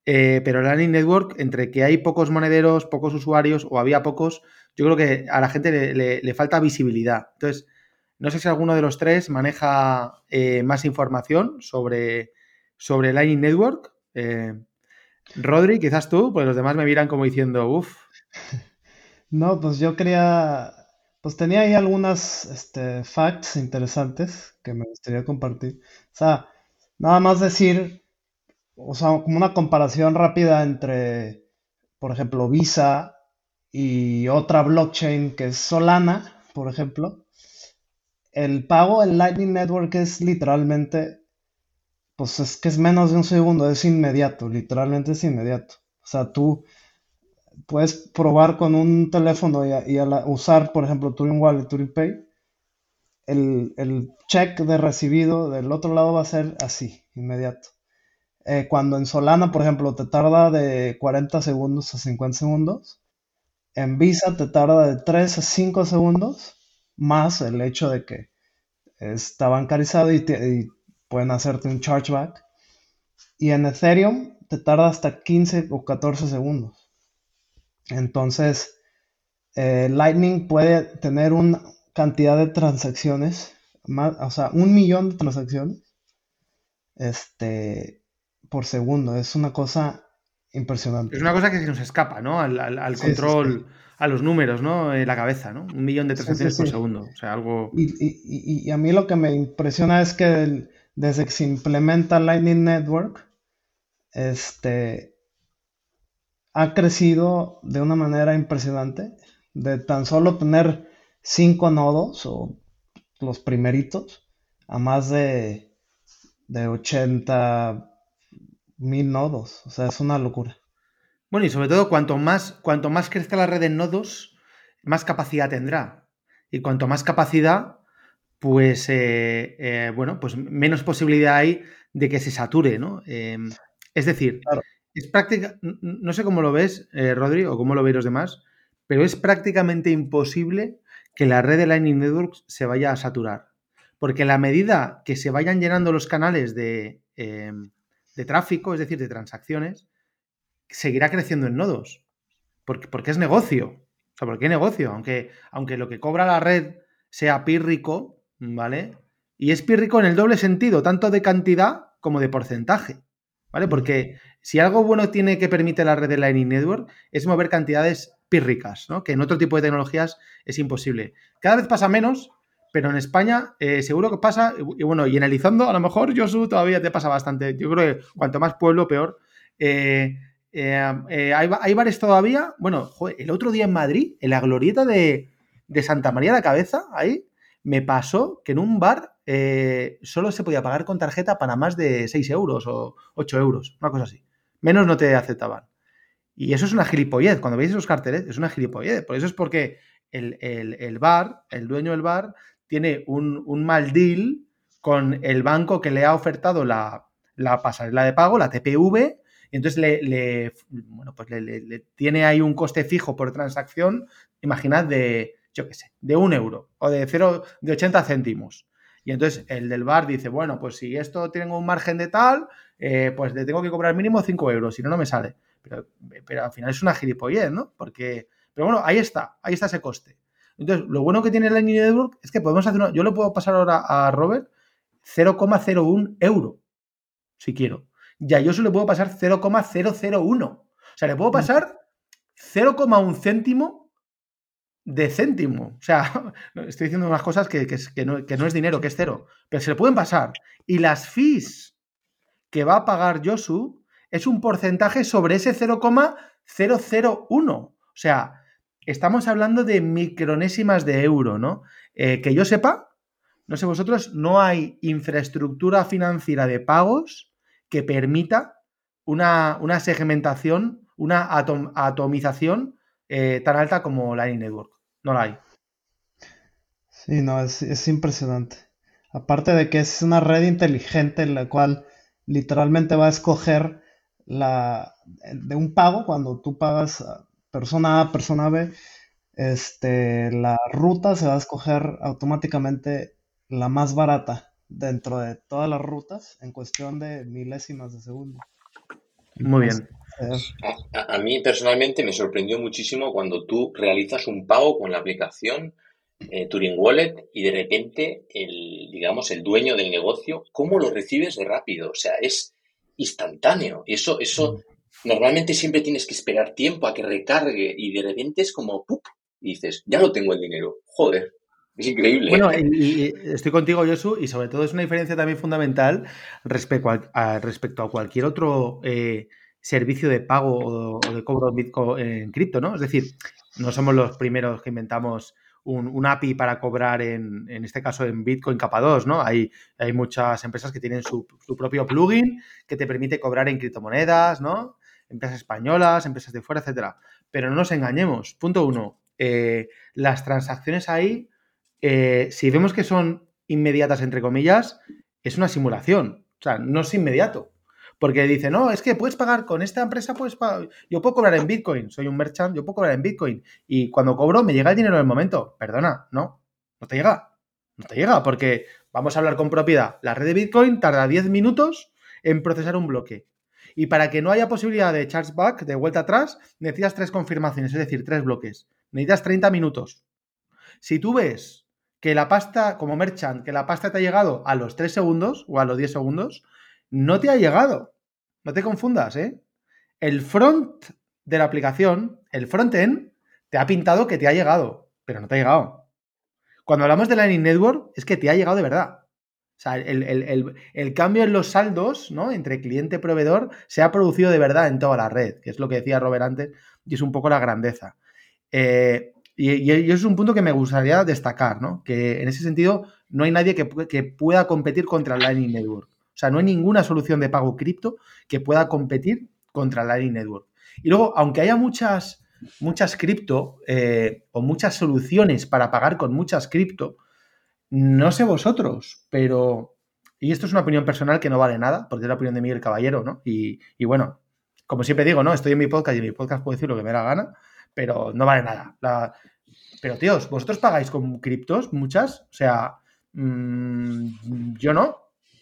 eh, pero Lightning Network, entre que hay pocos monederos, pocos usuarios o había pocos, yo creo que a la gente le, falta visibilidad. Entonces, no sé si alguno de los tres maneja eh, más información sobre, sobre Lightning Network. Eh, Rodri, quizás tú, pues los demás me miran como diciendo, uff. No, pues yo quería, pues tenía ahí algunas este, facts interesantes que me gustaría compartir. O sea, nada más decir, o sea, como una comparación rápida entre, por ejemplo, Visa y otra blockchain que es Solana, por ejemplo, el pago en Lightning Network es literalmente, pues es que es menos de un segundo, es inmediato, literalmente es inmediato. O sea, tú puedes probar con un teléfono y, al usar, por ejemplo, Turing Wallet, Turing Pay, el, el, check de recibido del otro lado va a ser así, inmediato. Eh, cuando en Solana, por ejemplo, te tarda de 40 segundos a 50 segundos, En Visa te tarda de 3 a 5 segundos, más el hecho de que está bancarizado y, pueden hacerte un chargeback. Y en Ethereum te tarda hasta 15 o 14 segundos. Entonces, eh, Lightning puede tener una cantidad de transacciones, o sea, un millón de transacciones este, por segundo. Es una cosa impresionante. Es una cosa que se nos escapa, ¿no? Al, control, a los números, ¿no? En la cabeza, ¿no? Un millón de transacciones por segundo. O sea, algo. Y, a mí lo que me impresiona es que desde que se implementa Lightning Network, este ha crecido de una manera impresionante. De tan solo tener cinco nodos o los primeritos a más de, de 80 mil nodos. O sea, es una locura. Bueno, y sobre todo, cuanto más, cuanto más crezca la red de nodos, más capacidad tendrá. Y cuanto más capacidad, pues, eh, eh, bueno, pues menos posibilidad hay de que se sature, ¿no? Em, es decir, es práctica, no sé cómo lo ves, eh, Rodri, o cómo lo veis los demás, pero es prácticamente imposible que la red de Lightning Network se vaya a saturar. Porque a la medida que se vayan llenando los canales de, em, de tráfico, es decir, de transacciones, seguirá creciendo en nodos. Porque, porque es negocio. O sea, porque hay negocio. Aunque, aunque lo que cobra la red sea pírrico, ¿vale? Y es pírrico en el doble sentido, tanto de cantidad como de porcentaje. ¿Vale? Porque si algo bueno tiene que permite la red de Lightning Network es mover cantidades pírricas, ¿no? Que en otro tipo de tecnologías es imposible. Cada vez pasa menos, pero en España eh, seguro que pasa, y bueno, y en Elizondo a lo mejor, Josu, todavía te pasa bastante. Yo creo que cuanto más pueblo, peor. Eh, eh, hay, bares todavía. Bueno, el otro día en Madrid, en la glorieta de, Santa María de la Cabeza, ahí, me pasó que en un bar solo se podía pagar con tarjeta para más de 6 euros o 8 euros, una cosa así. Menos no te aceptaban. Y eso es una gilipollez. Cuando veis esos carteles, es una gilipollez. Por eso es porque el, el bar, el dueño del bar, tiene un, mal deal con el banco que le ha ofertado la, pasarela de pago, la TPV, y entonces le, bueno, pues le, tiene ahí un coste fijo por transacción, imaginad de, yo qué sé, de un euro o de cero, de 80 céntimos. Y entonces el del bar dice, bueno, pues si esto tiene un margen de tal, eh, pues le tengo que cobrar mínimo 5 euros, si no, no me sale. Pero, pero al final es una gilipollez, ¿no? Porque, pero bueno, ahí está, ahí está ese coste. Entonces, lo bueno que tiene Lightning Network es que podemos hacer una, yo le puedo pasar ahora a Robert 0,01 euro, si quiero. Ya yo solo le puedo pasar 0,001. O sea, le puedo mm. pasar 0,1 céntimo de céntimo. O sea, estoy diciendo unas cosas que, no, es dinero, que es cero. Pero se le pueden pasar. Y las fees que va a pagar Yosu es un porcentaje sobre ese 0,001. O sea, estamos hablando de micronésimas de euro, ¿no? Eh, que yo sepa, no sé vosotros, no hay infraestructura financiera de pagos que permita una, segmentación, una atomización eh, tan alta como Lightning Network. No la hay. Sí, no, es, es impresionante. Aparte de que es una red inteligente en la cual literalmente va a escoger la, de un pago cuando tú pagas persona A, persona B, este, la ruta se va a escoger automáticamente la más barata dentro de todas las rutas en cuestión de milésimas de segundo. Muy bien. A, mí personalmente me sorprendió muchísimo cuando tú realizas un pago con la aplicación eh, Turing Wallet y de repente el, digamos, el dueño del negocio, ¿cómo lo recibes de rápido? O sea, es instantáneo. Y eso, eso normalmente siempre tienes que esperar tiempo a que recargue y de repente es como ¡pup! y dices, ya lo tengo el dinero. Joder, es increíble. Bueno, y, estoy contigo, Josu, y sobre todo es una diferencia también fundamental respecto a, respecto a cualquier otro eh, servicio de pago o, de cobro en, Bitcoin, en cripto, ¿no? Es decir, no somos los primeros que inventamos un, API para cobrar en, en, este caso en Bitcoin capa 2, ¿no? Hay, hay muchas empresas que tienen su, su propio plugin que te permite cobrar en criptomonedas, ¿no? Empresas españolas, empresas de fuera, etcétera. Pero no nos engañemos. Punto uno, eh, las transacciones ahí, eh, si vemos que son inmediatas, entre comillas, es una simulación. O sea, no es inmediato. Porque dice, no, es que puedes pagar con esta empresa, puedes pagar. Yo puedo cobrar en Bitcoin, soy un merchant, yo puedo cobrar en Bitcoin. Y cuando cobro, me llega el dinero en el momento. Perdona, no, no te llega. No te llega, porque vamos a hablar con propiedad. La red de Bitcoin tarda 10 minutos en procesar un bloque. Y para que no haya posibilidad de chargeback, de vuelta atrás, necesitas tres confirmaciones, es decir, tres bloques. Necesitas 30 minutos. Si tú ves que la pasta, como merchant, que la pasta te ha llegado a los 3 segundos o a los 10 segundos, no te ha llegado. No te confundas, ¿eh? El front de la aplicación, el front-end, te ha pintado que te ha llegado, pero no te ha llegado. Cuando hablamos de Lightning Network, es que te ha llegado de verdad. O sea, el, cambio en los saldos, ¿no? Entre cliente y proveedor se ha producido de verdad en toda la red, que es lo que decía Robert antes, y es un poco la grandeza. Eh, y, eso es un punto que me gustaría destacar, ¿no? Que en ese sentido no hay nadie que, que pueda competir contra el Lightning Network. O sea, no hay ninguna solución de pago cripto que pueda competir contra el Lightning Network. Y luego, aunque haya muchas, muchas cripto eh, o muchas soluciones para pagar con muchas cripto, no sé vosotros, pero... Y esto es una opinión personal que no vale nada, porque es la opinión de Miguel Caballero, ¿no? Y, bueno, como siempre digo, ¿no? Estoy en mi podcast y en mi podcast puedo decir lo que me da gana, pero no vale nada. Pero, tíos, ¿vosotros pagáis con criptos muchas? O sea, mm, yo no.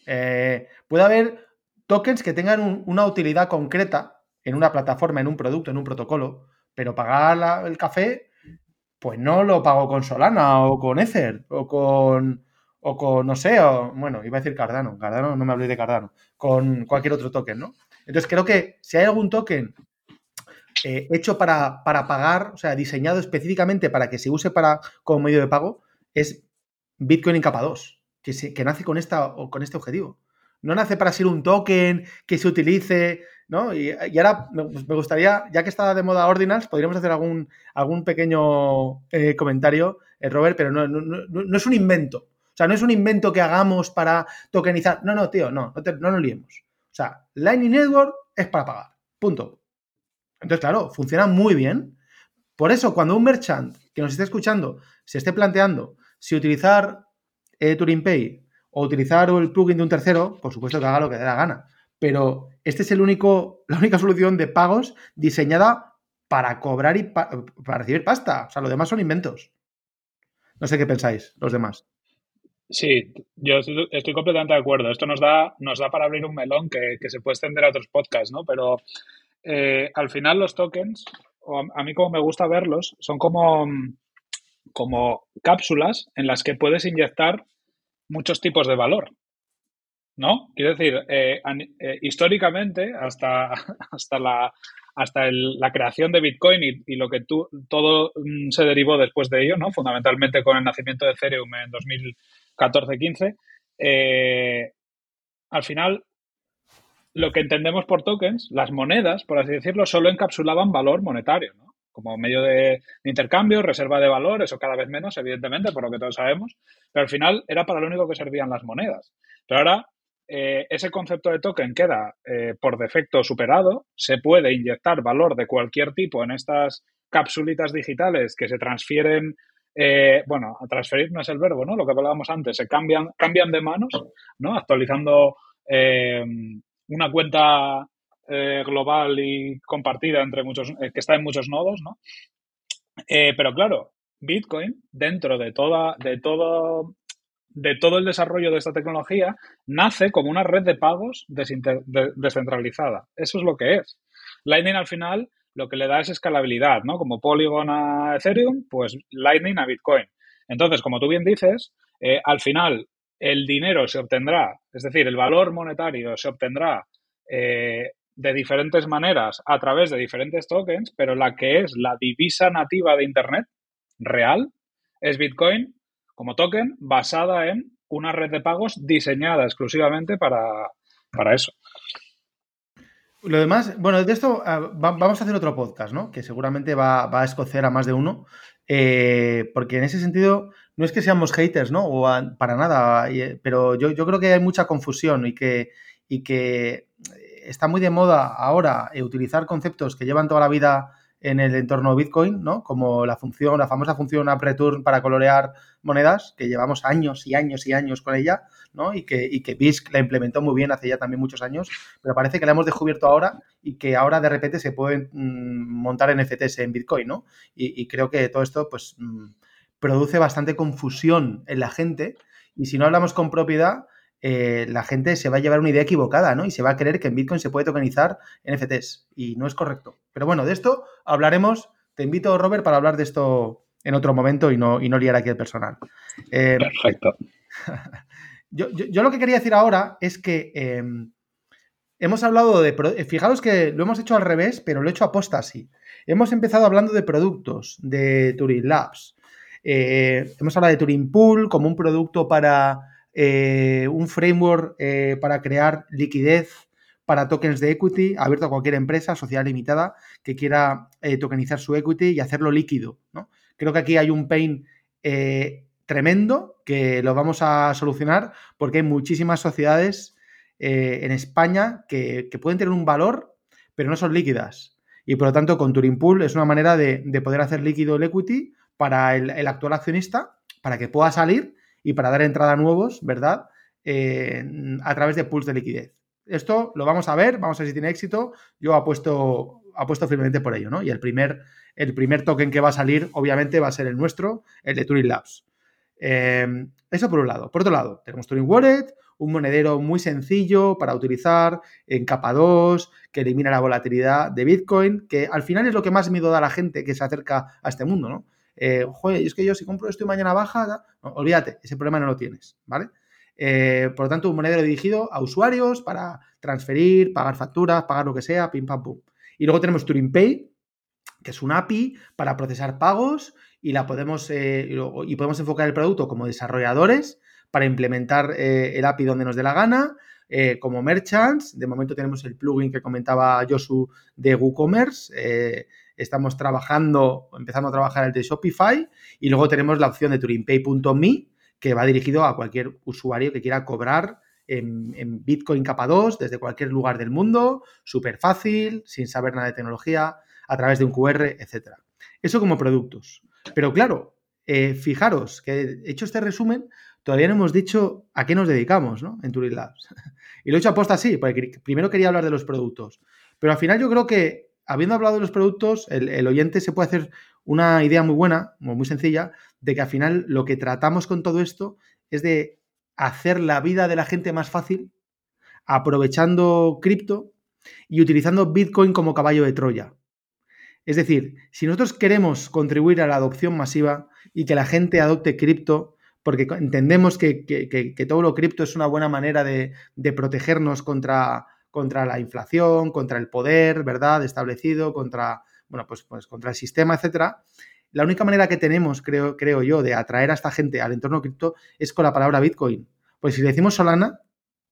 Eh, puede haber tokens que tengan una utilidad concreta en una plataforma, en un producto, en un protocolo, pero pagar el café, pues no lo pago con Solana o con Ether o con, o con no sé, bueno, iba a decir Cardano, Cardano, no me hablé de Cardano, con cualquier otro token, ¿no? Entonces creo que si hay algún token eh, hecho para, para, pagar, o sea, diseñado específicamente para que se use para, como medio de pago, es Bitcoin en capa 2 que, nace con, esta, con este objetivo. No nace para ser un token que se utilice, ¿no? Y, ahora me, gustaría, ya que está de moda Ordinals, podríamos hacer algún, algún pequeño eh, comentario, eh, Robert, pero no, no, es un invento. O sea, no es un invento que hagamos para tokenizar. No, no, tío, no, no, no nos liemos. O sea, Lightning Network es para pagar. Punto. Entonces, claro, funciona muy bien. Por eso, cuando un merchant que nos esté escuchando se esté planteando si utilizar eh, Turing Pay o utilizar el plugin de un tercero, por supuesto que haga lo que dé la gana. Pero este es el único, la única solución de pagos diseñada para cobrar y para recibir pasta. O sea, lo demás son inventos. No sé qué pensáis, los demás. Sí, yo estoy completamente de acuerdo. Esto nos da, nos da para abrir un melón que, se puede extender a otros podcasts, ¿no? Pero eh, al final los tokens, a, mí como me gusta verlos, son como, como cápsulas en las que puedes inyectar muchos tipos de valor. ¿No? Quiero decir, eh, eh, históricamente, hasta, hasta, la, hasta la creación de Bitcoin y, lo que tú, todo mm, se derivó después de ello, ¿no? Fundamentalmente con el nacimiento de Ethereum en 2014-15, eh, al final lo que entendemos por tokens, las monedas, por así decirlo, solo encapsulaban valor monetario, ¿no? Como medio de, intercambio, reserva de valor, eso cada vez menos, evidentemente, por lo que todos sabemos, pero al final era para lo único que servían las monedas. Pero ahora eh, ese concepto de token queda eh, por defecto superado, se puede inyectar valor de cualquier tipo en estas capsulitas digitales que se transfieren, eh, bueno, a transferir no es el verbo, ¿no? Lo que hablábamos antes, se cambian, cambian de manos, ¿no? Actualizando una cuenta eh, global y compartida entre muchos, eh, que está en muchos nodos, ¿no? Eh, pero claro, Bitcoin, dentro de toda, de todo, de todo el desarrollo de esta tecnología, nace como una red de pagos descentralizada. Eso es lo que es. Lightning al final lo que le da es escalabilidad, ¿no? Como Polygon a Ethereum, pues Lightning a Bitcoin. Entonces, como tú bien dices, al final el dinero se obtendrá, es decir, el valor monetario se obtendrá de diferentes maneras a través de diferentes tokens, pero la que es la divisa nativa de Internet real es Bitcoin como token basada en una red de pagos diseñada exclusivamente para, eso. Lo demás, bueno, de esto ah, vamos a hacer otro podcast, ¿no? Que seguramente va, a escocer a más de uno, eh, porque en ese sentido no es que seamos haters, ¿no? O para nada, eh, pero yo, yo creo que hay mucha confusión y que, y que está muy de moda ahora eh, utilizar conceptos que llevan toda la vida en el entorno Bitcoin, ¿no? Como la función, la famosa función UpReturn para colorear monedas, que llevamos años y años y años con ella, ¿no? Y que, y que BISC la implementó muy bien hace ya también muchos años, pero parece que la hemos descubierto ahora y que ahora de repente se pueden mm, montar NFTs en Bitcoin, ¿no? Y, creo que todo esto, pues, mm, produce bastante confusión en la gente y si no hablamos con propiedad, eh, la gente se va a llevar una idea equivocada, ¿no? Y se va a creer que en Bitcoin se puede tokenizar NFTs. Y no es correcto. Pero bueno, de esto hablaremos. Te invito, Robert, para hablar de esto en otro momento y no, y no liar aquí el personal. Eh, Perfecto. Yo, lo que quería decir ahora es que em, hemos hablado de. Fijaros que lo hemos hecho al revés, pero lo he hecho aposta así. Hemos empezado hablando de productos, de Turing Labs. Eh, hemos hablado de Turing Pool como un producto para eh, un framework eh, para crear liquidez para tokens de equity abierto a cualquier empresa, sociedad limitada, que quiera eh, tokenizar su equity y hacerlo líquido. ¿no? Creo que aquí hay un pain tremendo que lo vamos a solucionar porque hay muchísimas sociedades en España que, pueden tener un valor, pero no son líquidas. Y por lo tanto, con Turing Pool es una manera de, poder hacer líquido el equity para el actual accionista, para que pueda salir y para dar entrada a nuevos, ¿verdad? Eh, a través de pools de liquidez. Esto lo vamos a ver, vamos a ver si tiene éxito. Yo apuesto, apuesto firmemente por ello, ¿no? Y el primer, el primer token que va a salir, obviamente, va a ser el nuestro, el de Turing Labs. Eh, eso por un lado. Por otro lado, tenemos Turing Wallet, un monedero muy sencillo para utilizar en capa 2, que elimina la volatilidad de Bitcoin, que al final es lo que más miedo da a la gente que se acerca a este mundo, ¿no? Eh, es que yo si compro esto y mañana baja, olvídate, ese problema no lo tienes, ¿vale? Eh, por lo tanto, un monedero dirigido a usuarios para transferir, pagar facturas, pagar lo que sea, pim pam pum. Y luego tenemos Turing Pay, que es un API para procesar pagos y la podemos eh, y podemos enfocar el producto como desarrolladores para implementar eh, el API donde nos dé la gana, como merchants. De momento tenemos el plugin que comentaba Josu de WooCommerce estamos trabajando, empezando a trabajar el de Shopify y luego tenemos la opción de turingpay.me que va dirigido a cualquier usuario que quiera cobrar en, Bitcoin capa 2 desde cualquier lugar del mundo, súper fácil, sin saber nada de tecnología, a través de un QR, etcétera. Eso como productos. Pero claro, eh, fijaros que hecho este resumen, todavía no hemos dicho a qué nos dedicamos ¿no? en Turing Labs. y lo he hecho aposta así, porque primero quería hablar de los productos. Pero al final yo creo que habiendo hablado de los productos, el, oyente se puede hacer una idea muy buena, muy sencilla, de que al final lo que tratamos con todo esto es de hacer la vida de la gente más fácil, aprovechando cripto y utilizando Bitcoin como caballo de Troya. Es decir, si nosotros queremos contribuir a la adopción masiva y que la gente adopte cripto, porque entendemos que, todo lo cripto es una buena manera de, de protegernos contra contra la inflación, contra el poder, ¿verdad? Establecido, contra, bueno, pues, pues contra el sistema, etcétera. La única manera que tenemos, creo, creo yo, de atraer a esta gente al entorno cripto es con la palabra Bitcoin. Pues si le decimos Solana,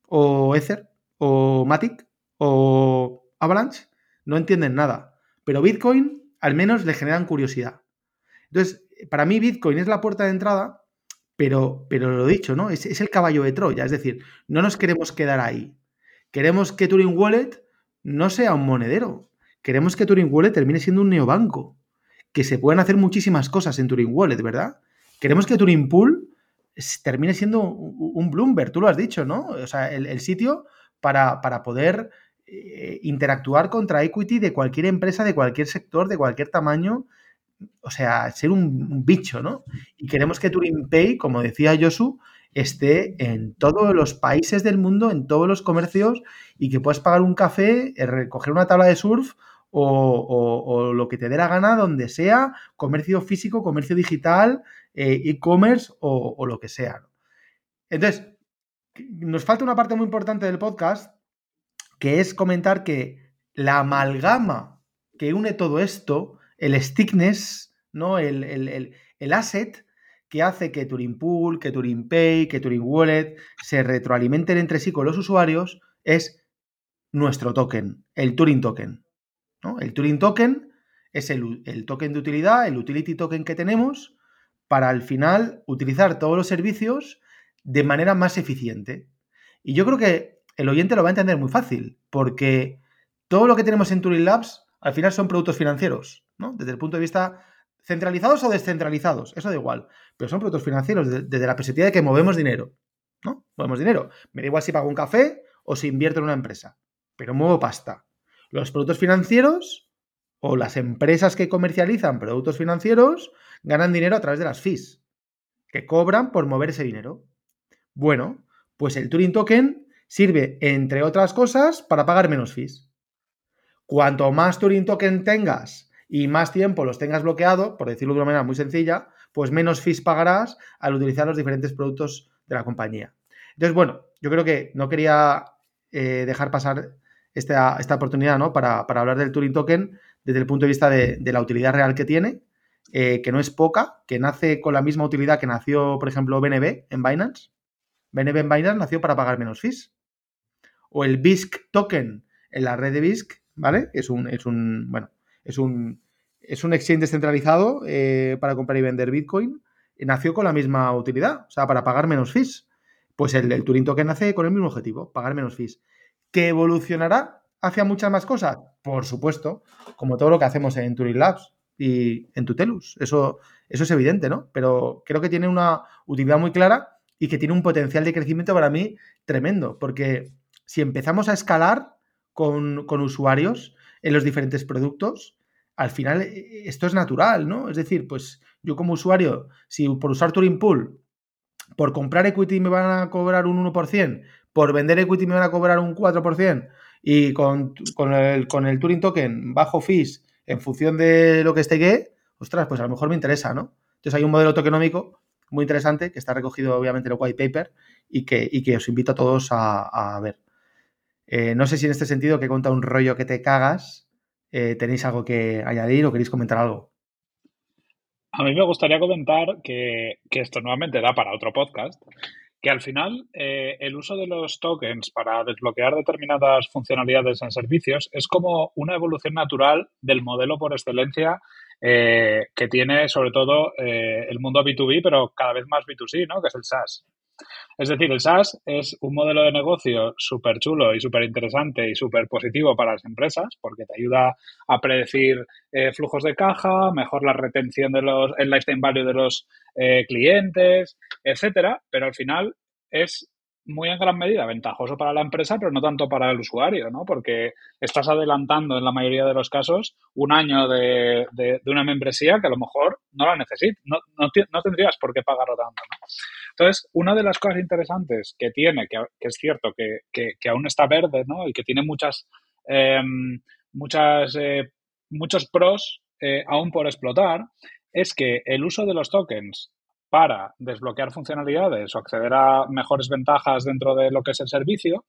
o Ether, o Matic, o Avalanche, no entienden nada. Pero Bitcoin, al menos, le generan curiosidad. Entonces, para mí Bitcoin es la puerta de entrada, pero, pero lo dicho, ¿no? Es, es el caballo de Troya. Es decir, no nos queremos quedar ahí. Queremos que Turing Wallet no sea un monedero. Queremos que Turing Wallet termine siendo un neobanco. Que se puedan hacer muchísimas cosas en Turing Wallet, ¿verdad? Queremos que Turing Pool termine siendo un Bloomberg, tú lo has dicho, ¿no? O sea, el, sitio para, para poder eh, interactuar contra equity de cualquier empresa, de cualquier sector, de cualquier tamaño. O sea, ser un, un bicho, ¿no? Y queremos que Turing Pay, como decía Josu, esté en todos los países del mundo, en todos los comercios y que puedas pagar un café, eh, recoger una tabla de surf o, lo que te dé la gana, donde sea, comercio físico, comercio digital, eh, e-commerce o, lo que sea. Entonces, nos falta una parte muy importante del podcast, que es comentar que la amalgama que une todo esto, el stickness, ¿no? el, el, el asset, que hace que Turing Pool, que Turing Pay, que Turing Wallet se retroalimenten entre sí con los usuarios es nuestro token, el Turing Token. El Turing Token es el, el, token de utilidad, el utility token que tenemos para al final utilizar todos los servicios de manera más eficiente. Y yo creo que el oyente lo va a entender muy fácil, porque todo lo que tenemos en Turing Labs al final son productos financieros. ¿no? Desde el punto de vista centralizados o descentralizados, eso da igual, pero son productos financieros desde, la perspectiva de que movemos dinero, ¿no? Movemos dinero. Me da igual si pago un café o si invierto en una empresa, pero muevo pasta. Los productos financieros o las empresas que comercializan productos financieros ganan dinero a través de las fees, que cobran por mover ese dinero. Bueno, pues el Turing Token sirve, entre otras cosas, para pagar menos fees. Cuanto más Turing Token tengas y más tiempo los tengas bloqueado, por decirlo de una manera muy sencilla, pues menos fees pagarás al utilizar los diferentes productos de la compañía. Entonces, bueno, yo creo que no quería eh, dejar pasar esta, esta oportunidad ¿no? para, hablar del Turing Token desde el punto de vista de, la utilidad real que tiene, eh, que no es poca, que nace con la misma utilidad que nació, por ejemplo, BNB en Binance. BNB en Binance nació para pagar menos fees. O el BISC Token en la red de BISC ¿vale? Es un, es un, bueno, es un, es un exchange descentralizado eh, para comprar y vender Bitcoin. Y nació con la misma utilidad, o sea, para pagar menos fees. Pues el, el Turing Token nace con el mismo objetivo, pagar menos fees. ¿Que evolucionará hacia muchas más cosas? Por supuesto, como todo lo que hacemos en Turing Labs y en Tutelus. Eso, eso es evidente, ¿no? Pero creo que tiene una utilidad muy clara y que tiene un potencial de crecimiento para mí tremendo, porque si empezamos a escalar, con, usuarios en los diferentes productos, al final eh, esto es natural, ¿no? Es decir, pues yo como usuario, si por usar Turing Pool, por comprar equity me van a cobrar un 1%, por vender equity me van a cobrar un 4%, y con, el, con el Turing Token bajo fees en función de lo que esté que, ostras, pues a lo mejor me interesa, ¿no? Entonces hay un modelo tokenómico muy interesante que está recogido obviamente en el white paper y que, y que os invito a todos a ver. Eh, no sé si en este sentido que he un rollo que te cagas, eh, tenéis algo que añadir o queréis comentar algo. A mí me gustaría comentar que, esto nuevamente da para otro podcast, que al final eh, el uso de los tokens para desbloquear determinadas funcionalidades en servicios es como una evolución natural del modelo por excelencia que tiene sobre todo el mundo B2B, pero cada vez más B2C, ¿no? que es el SaaS. Es decir, el SaaS es un modelo de negocio súper chulo y súper interesante y súper positivo para las empresas porque te ayuda a predecir eh, flujos de caja, mejor la retención de los, el lifetime value de los eh, clientes, etcétera, pero al final es muy en gran medida ventajoso para la empresa, pero no tanto para el usuario, ¿no? Porque estás adelantando en la mayoría de los casos un año de, de, una membresía que a lo mejor no la necesitas, no, no, tendrías por qué pagarlo tanto, ¿no? Entonces, una de las cosas interesantes que tiene, que, es cierto que, que, aún está verde, ¿no? Y que tiene muchas, em, muchas, eh, muchos pros eh, aún por explotar, es que el uso de los tokens para desbloquear funcionalidades o acceder a mejores ventajas dentro de lo que es el servicio,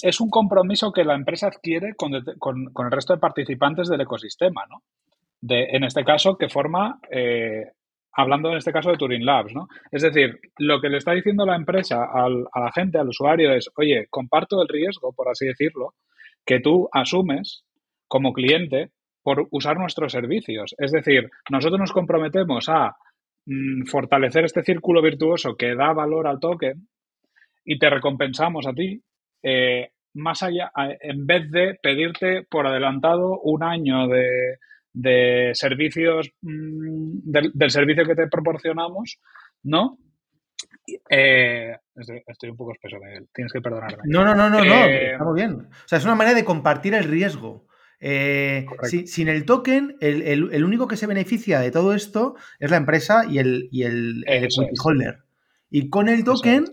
es un compromiso que la empresa adquiere con, el resto de participantes del ecosistema, ¿no? De, en este caso, que forma, eh, hablando en este caso de Turing Labs, ¿no? Es decir, lo que le está diciendo la empresa a la gente, al usuario, es, oye, comparto el riesgo, por así decirlo, que tú asumes como cliente por usar nuestros servicios. Es decir, nosotros nos comprometemos a Mm, fortalecer este círculo virtuoso que da valor al token y te recompensamos a ti, eh, más allá, en vez de pedirte por adelantado un año de, servicios, mm, del, servicio que te proporcionamos, ¿no? Eh, estoy, un poco espeso, tienes que perdonarme. No, no, no, no, no, eh, estamos bien. O sea, es una manera de compartir el riesgo. Eh, sin el token, el, único que se beneficia de todo esto es la empresa y el, y el, equity holder. Y con el token,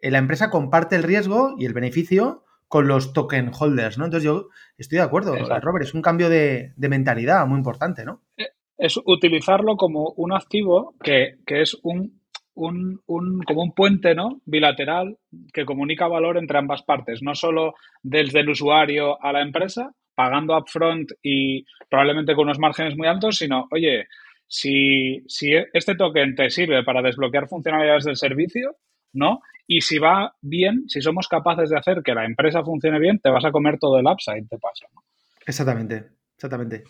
eh, la empresa comparte el riesgo y el beneficio con los token holders, ¿no? Entonces yo estoy de acuerdo, Robert, es un cambio de, mentalidad muy importante, ¿no? Eh, es utilizarlo como un activo que, es un, un, como un puente ¿no? bilateral que comunica valor entre ambas partes, no solo desde el usuario a la empresa, pagando upfront y probablemente con unos márgenes muy altos, sino, oye, si, si este token te sirve para desbloquear funcionalidades del servicio, ¿no? Y si va bien, si somos capaces de hacer que la empresa funcione bien, te vas a comer todo el upside, te pasa. Exactamente, exactamente.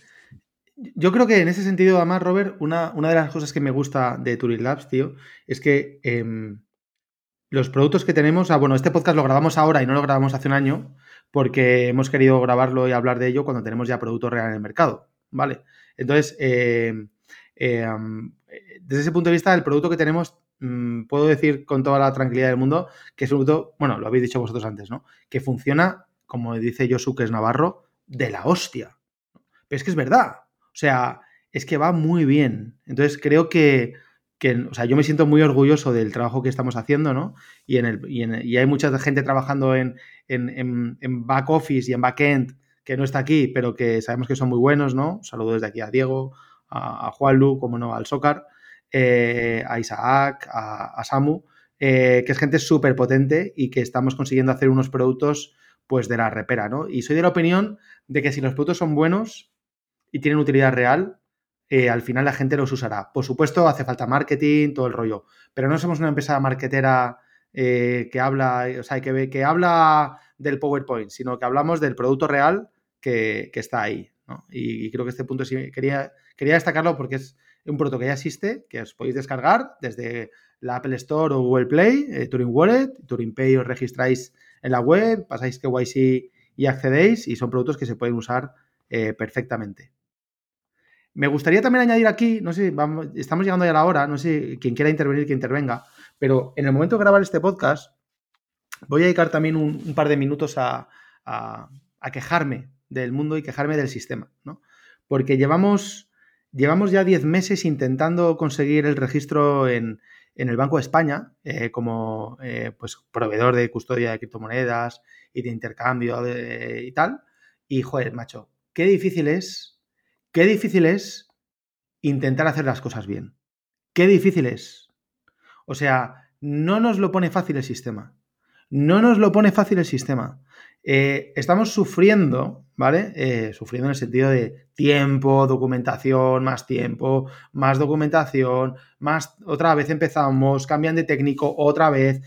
Yo creo que en ese sentido, además, Robert, una, una de las cosas que me gusta de Turing Labs, tío, es que em, los productos que tenemos, ah, bueno, este podcast lo grabamos ahora y no lo grabamos hace un año, porque hemos querido grabarlo y hablar de ello cuando tenemos ya producto real en el mercado, ¿vale? Entonces, eh, eh, desde ese punto de vista, el producto que tenemos, mm, puedo decir con toda la tranquilidad del mundo que es un producto, bueno, lo habéis dicho vosotros antes, ¿no? Que funciona, como dice Josu, que es Navarro, de la hostia. Pero es que es verdad. O sea, es que va muy bien. Entonces, creo que que, o sea, yo me siento muy orgulloso del trabajo que estamos haciendo, ¿no? Y, en el, y, hay mucha gente trabajando en, en, back office y en back end que no está aquí, pero que sabemos que son muy buenos, ¿no? Saludo desde aquí a Diego, a, Juan Lu, como no, al Socar, eh, a Isaac, a, Samu, eh, que es gente súper potente y que estamos consiguiendo hacer unos productos pues de la repera, ¿no? Y soy de la opinión de que si los productos son buenos y tienen utilidad real, eh, al final la gente los usará. Por supuesto, hace falta marketing, todo el rollo, pero no somos una empresa marketera eh, que habla, o sea, que, que habla del PowerPoint, sino que hablamos del producto real que, está ahí. Y, creo que este punto sí quería, quería destacarlo porque es un producto que ya existe, que os podéis descargar desde la Apple Store o Google Play, eh, Turing Wallet, Turing Pay os registráis en la web, pasáis KYC y accedéis y son productos que se pueden usar perfectamente. Me gustaría también añadir aquí, no sé, vamos, estamos llegando ya a la hora, no sé, quien quiera intervenir, que intervenga, pero en el momento de grabar este podcast, voy a dedicar también un, par de minutos a, quejarme del mundo y quejarme del sistema, ¿no? Porque llevamos, llevamos ya 10 meses intentando conseguir el registro en, el Banco de España eh, como eh, pues, proveedor de custodia de criptomonedas y de intercambio y tal. Y, joder, macho, qué difícil es Qué difícil es intentar hacer las cosas bien. Qué difícil es. O sea, no nos lo pone fácil el sistema. No nos lo pone fácil el sistema. Eh, estamos sufriendo, ¿vale? Eh, sufriendo en el sentido de tiempo, documentación, más tiempo, más documentación, más otra vez empezamos, cambian de técnico otra vez.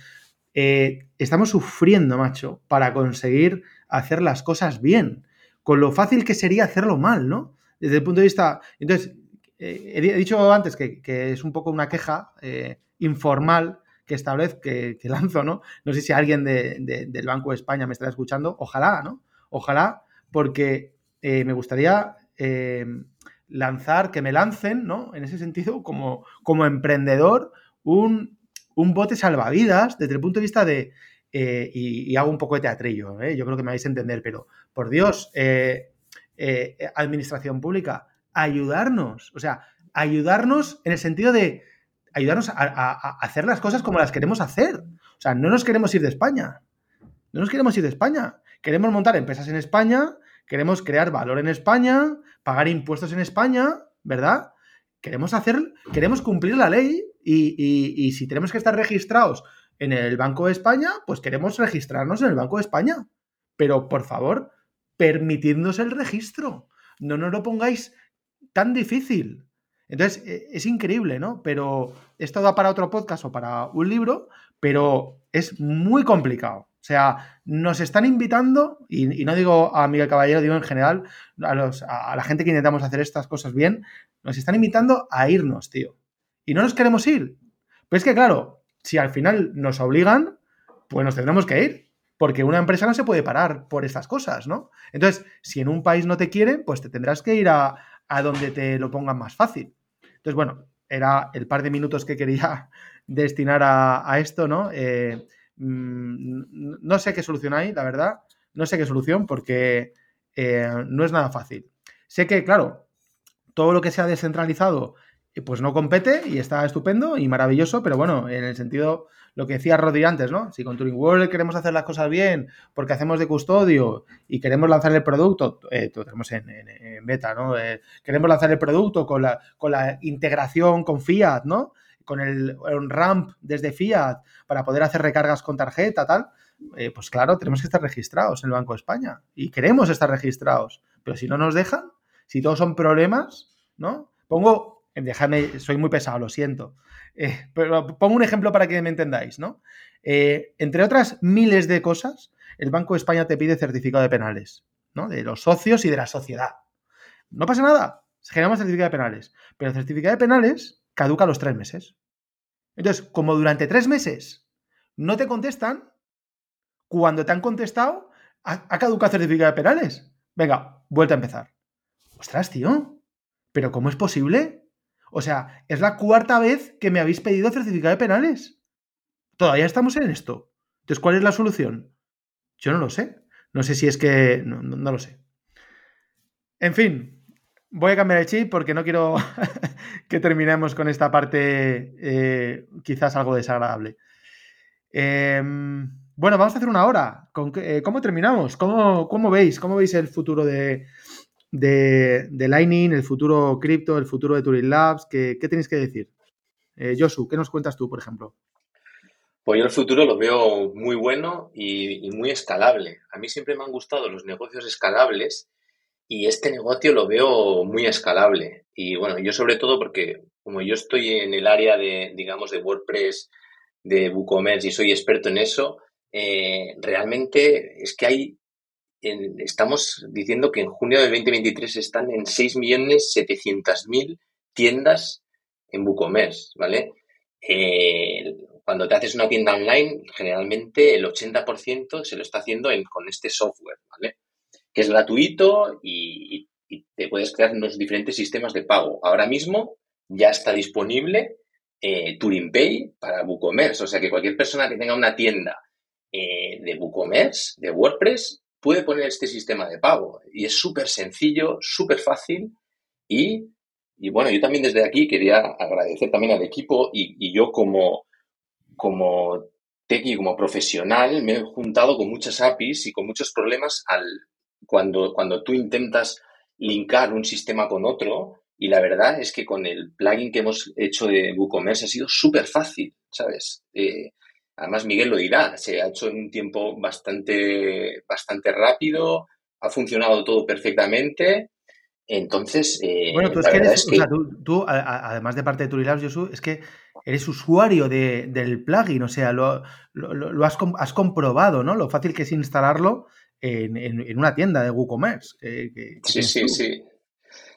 Eh, estamos sufriendo, macho, para conseguir hacer las cosas bien, con lo fácil que sería hacerlo mal, ¿no? Desde el punto de vista. Entonces, eh, he dicho antes que, es un poco una queja eh, informal que establezco, que, lanzo, ¿no? No sé si alguien del Banco de España me estará escuchando. Ojalá, ¿no? Ojalá, porque eh, me gustaría lanzar, que me lancen, ¿no? En ese sentido, como, como emprendedor, un, bote salvavidas desde el punto de vista de. y, hago un poco de teatrillo, yo creo que me vais a entender, pero por Dios, eh, administración pública, ayudarnos, o sea, ayudarnos en el sentido de ayudarnos a, hacer las cosas como las queremos hacer. O sea, no nos queremos ir de España, no nos queremos ir de España, queremos montar empresas en España, queremos crear valor en España, pagar impuestos en España, ¿verdad? Queremos hacer, queremos cumplir la ley y, y si tenemos que estar registrados en el Banco de España, pues queremos registrarnos en el Banco de España. Pero, por favor, permitidnos el registro. No nos lo pongáis tan difícil. Entonces, e, es increíble, ¿no? Pero esto da para otro podcast o para un libro, pero es muy complicado. O sea, nos están invitando, y, no digo a Miguel Caballero, digo en general, a, los, a, la gente que intentamos hacer estas cosas bien, nos están invitando a irnos, tío. Y no nos queremos ir. Pero es que, claro, si al final nos obligan, pues nos tendremos que ir porque una empresa no se puede parar por estas cosas, ¿no? Entonces, si en un país no te quieren, pues te tendrás que ir a, donde te lo pongan más fácil. Entonces, bueno, era el par de minutos que quería destinar a, esto, ¿no? Eh, mm, no sé qué solución hay, la verdad. No sé qué solución porque eh, no es nada fácil. Sé que, claro, todo lo que sea descentralizado, eh, pues no compete y está estupendo y maravilloso, pero bueno, en el sentido lo que decía Rodri antes, ¿no? Si con Turing World queremos hacer las cosas bien porque hacemos de custodio y queremos lanzar el producto, eh, lo tenemos en, beta, ¿no? Eh, queremos lanzar el producto con la, con la integración con Fiat, ¿no? Con el, ramp desde Fiat para poder hacer recargas con tarjeta, tal. Eh, pues claro, tenemos que estar registrados en el Banco de España y queremos estar registrados. Pero si no nos dejan, si todos son problemas, ¿no? Pongo, déjame, soy muy pesado, lo siento. Eh, pero pongo un ejemplo para que me entendáis, ¿no? Eh, entre otras miles de cosas, el Banco de España te pide certificado de penales, ¿no? De los socios y de la sociedad. No pasa nada, generamos certificado de penales, pero el certificado de penales caduca a los tres meses. Entonces, como durante tres meses no te contestan, cuando te han contestado, ha, caducado el certificado de penales. Venga, vuelta a empezar. Ostras, tío. ¿pero cómo es posible? O sea, es la cuarta vez que me habéis pedido certificado de penales. Todavía estamos en esto. Entonces, ¿cuál es la solución? Yo no lo sé. No sé si es que... No, lo sé. En fin, voy a cambiar el chip porque no quiero que terminemos con esta parte eh, quizás algo desagradable. Em, bueno, vamos a hacer una hora. Eh, ¿Cómo terminamos? ¿Cómo, veis? ¿Cómo veis el futuro de, de, Lightning, el futuro cripto, el futuro de Turing Labs? ¿Qué, tenéis que decir? Eh, Josu, ¿qué nos cuentas tú, por ejemplo? Pues yo el futuro lo veo muy bueno y, muy escalable. A mí siempre me han gustado los negocios escalables y este negocio lo veo muy escalable. Y bueno, yo sobre todo porque como yo estoy en el área de, digamos, de WordPress, de WooCommerce y soy experto en eso, eh, realmente es que hay, estamos diciendo que en junio del 2023 están en 6.700.000 tiendas en WooCommerce, ¿vale? Cuando te haces una tienda online, generalmente el 80% se lo está haciendo con este software, ¿vale? Que es gratuito y, te puedes crear unos diferentes sistemas de pago. Ahora mismo ya está disponible eh, Turing Pay para WooCommerce, o sea que cualquier persona que tenga una tienda eh, de WooCommerce, de WordPress, puede poner este sistema de pago. Y es súper sencillo, súper fácil y, bueno, yo también desde aquí quería agradecer también al equipo y yo como como técnico, como profesional, me he juntado con muchas APIs y con muchos problemas al, cuando, cuando tú intentas linkar un sistema con otro. Y la verdad es que con el plugin que hemos hecho de WooCommerce ha sido súper fácil, ¿sabes? Eh, además, Miguel lo dirá, se ha hecho en un tiempo bastante, bastante rápido, ha funcionado todo perfectamente. Entonces, eh, bueno, tú es que, eres, O sea, tú, además de parte de Turilabs, Josu, es que eres usuario del plugin, o sea, lo, has, comprobado, ¿no? Lo fácil que es instalarlo en, una tienda de WooCommerce. sí, sí, sí.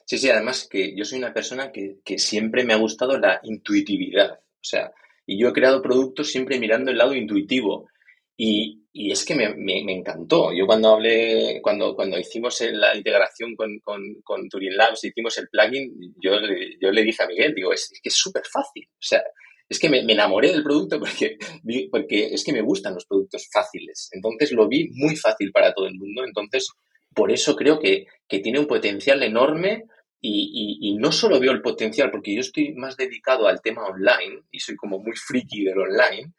Sí, sí, además que yo soy una persona que, siempre me ha gustado la intuitividad. O sea, y yo he creado productos siempre mirando el lado intuitivo. Y, es que me, encantó. Yo cuando hablé, cuando, cuando hicimos la integración con, con, Turing Labs, hicimos el plugin, yo, yo le dije a Miguel, digo, es, que es súper fácil. O sea, es que me, enamoré del producto porque, porque es que me gustan los productos fáciles. Entonces lo vi muy fácil para todo el mundo. Entonces, por eso creo que, tiene un potencial enorme y, y, no solo veo el potencial, porque yo estoy más dedicado al tema online y soy como muy friki del online,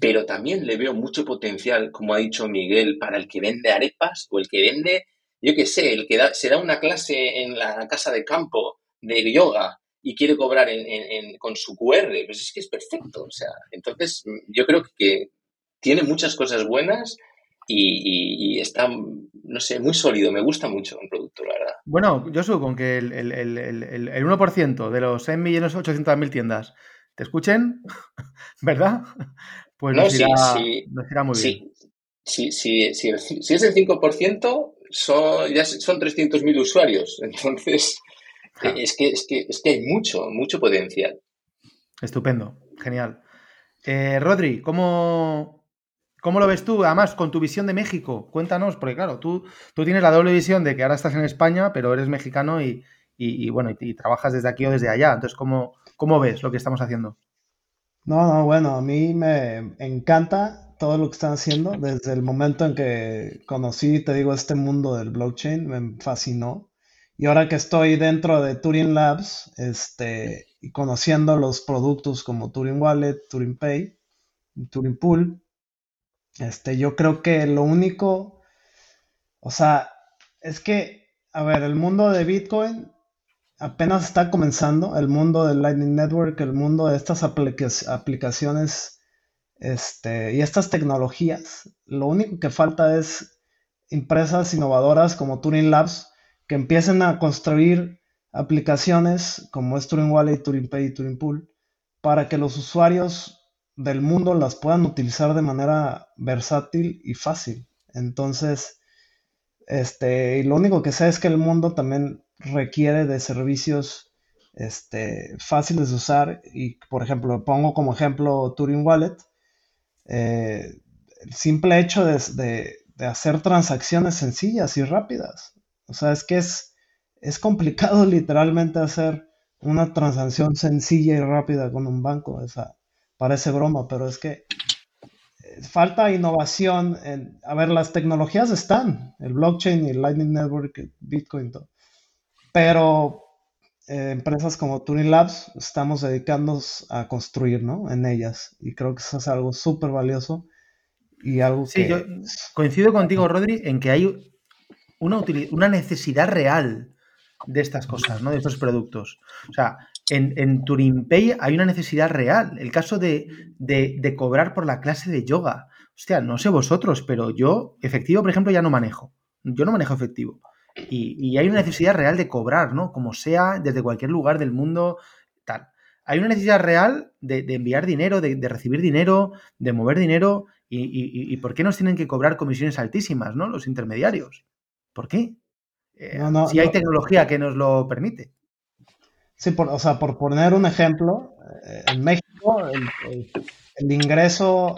pero también le veo mucho potencial, como ha dicho Miguel, para el que vende arepas o el que vende, yo qué sé, el que da, se da una clase en la casa de campo de yoga y quiere cobrar con su QR, pues es que es perfecto. O sea, entonces yo creo que tiene muchas cosas buenas y, está, no sé, muy sólido. Me gusta mucho un producto, la verdad. Bueno, yo supongo que el, el, el, el 1% de los 6.800.000 tiendas te escuchen, ¿verdad? Pues no, nos, irá, sí, muy bien. Sí, sí, si es el 5%, son, ya son 300.000 usuarios. Entonces, es, que, es, que, es que hay mucho, mucho potencial. Estupendo, genial. Eh, Rodri, ¿cómo, ¿cómo lo ves tú? Además, con tu visión de México, cuéntanos, porque claro, tú, tú tienes la doble visión de que ahora estás en España, pero eres mexicano y, bueno, y, trabajas desde aquí o desde allá. Entonces, ¿cómo, ¿cómo ves lo que estamos haciendo? No, no, bueno, a mí me encanta todo lo que están haciendo. Desde el momento en que conocí, te digo, este mundo del blockchain, me fascinó. Y ahora que estoy dentro de Turing Labs, este, y conociendo los productos como Turing Wallet, Turing Pay, Turing Pool, este, yo creo que lo único, o sea, es que, a ver, el mundo de Bitcoin apenas está comenzando el mundo del Lightning Network, el mundo de estas aplicaciones este, y estas tecnologías. Lo único que falta es empresas innovadoras como Turing Labs que empiecen a construir aplicaciones como es Turing Wallet, Turing Pay y Turing Pool para que los usuarios del mundo las puedan utilizar de manera versátil y fácil. Entonces, este, y lo único que sé es que el mundo también requiere de servicios este, fáciles de usar y, por ejemplo, pongo como ejemplo Turing Wallet. Eh, el simple hecho de, hacer transacciones sencillas y rápidas. O sea, es que es, es complicado literalmente hacer una transacción sencilla y rápida con un banco. Esa parece broma, pero es que eh, falta innovación. En, a ver, las tecnologías están, el blockchain y el Lightning Network, Bitcoin, todo. pero eh, empresas como Turing Labs estamos dedicándonos a construir ¿no? en ellas y creo que eso es algo súper valioso y algo sí, que... yo coincido contigo, Rodri, en que hay una, una necesidad real de estas cosas, ¿no? De estos productos. O sea, en, en hay una necesidad real. El caso de, de, cobrar por la clase de yoga. Hostia, no sé vosotros, pero yo efectivo, por ejemplo, ya no manejo. Yo no manejo efectivo. Y, y, hay una necesidad real de cobrar, ¿no? Como sea, desde cualquier lugar del mundo, tal. Hay una necesidad real de, de enviar dinero, de, de, recibir dinero, de mover dinero. Y, y, y, por qué nos tienen que cobrar comisiones altísimas, ¿no? Los intermediarios. ¿Por qué? Eh, si hay tecnología que nos lo permite. Sí, por, o sea, por poner un ejemplo, eh, en México el, ingreso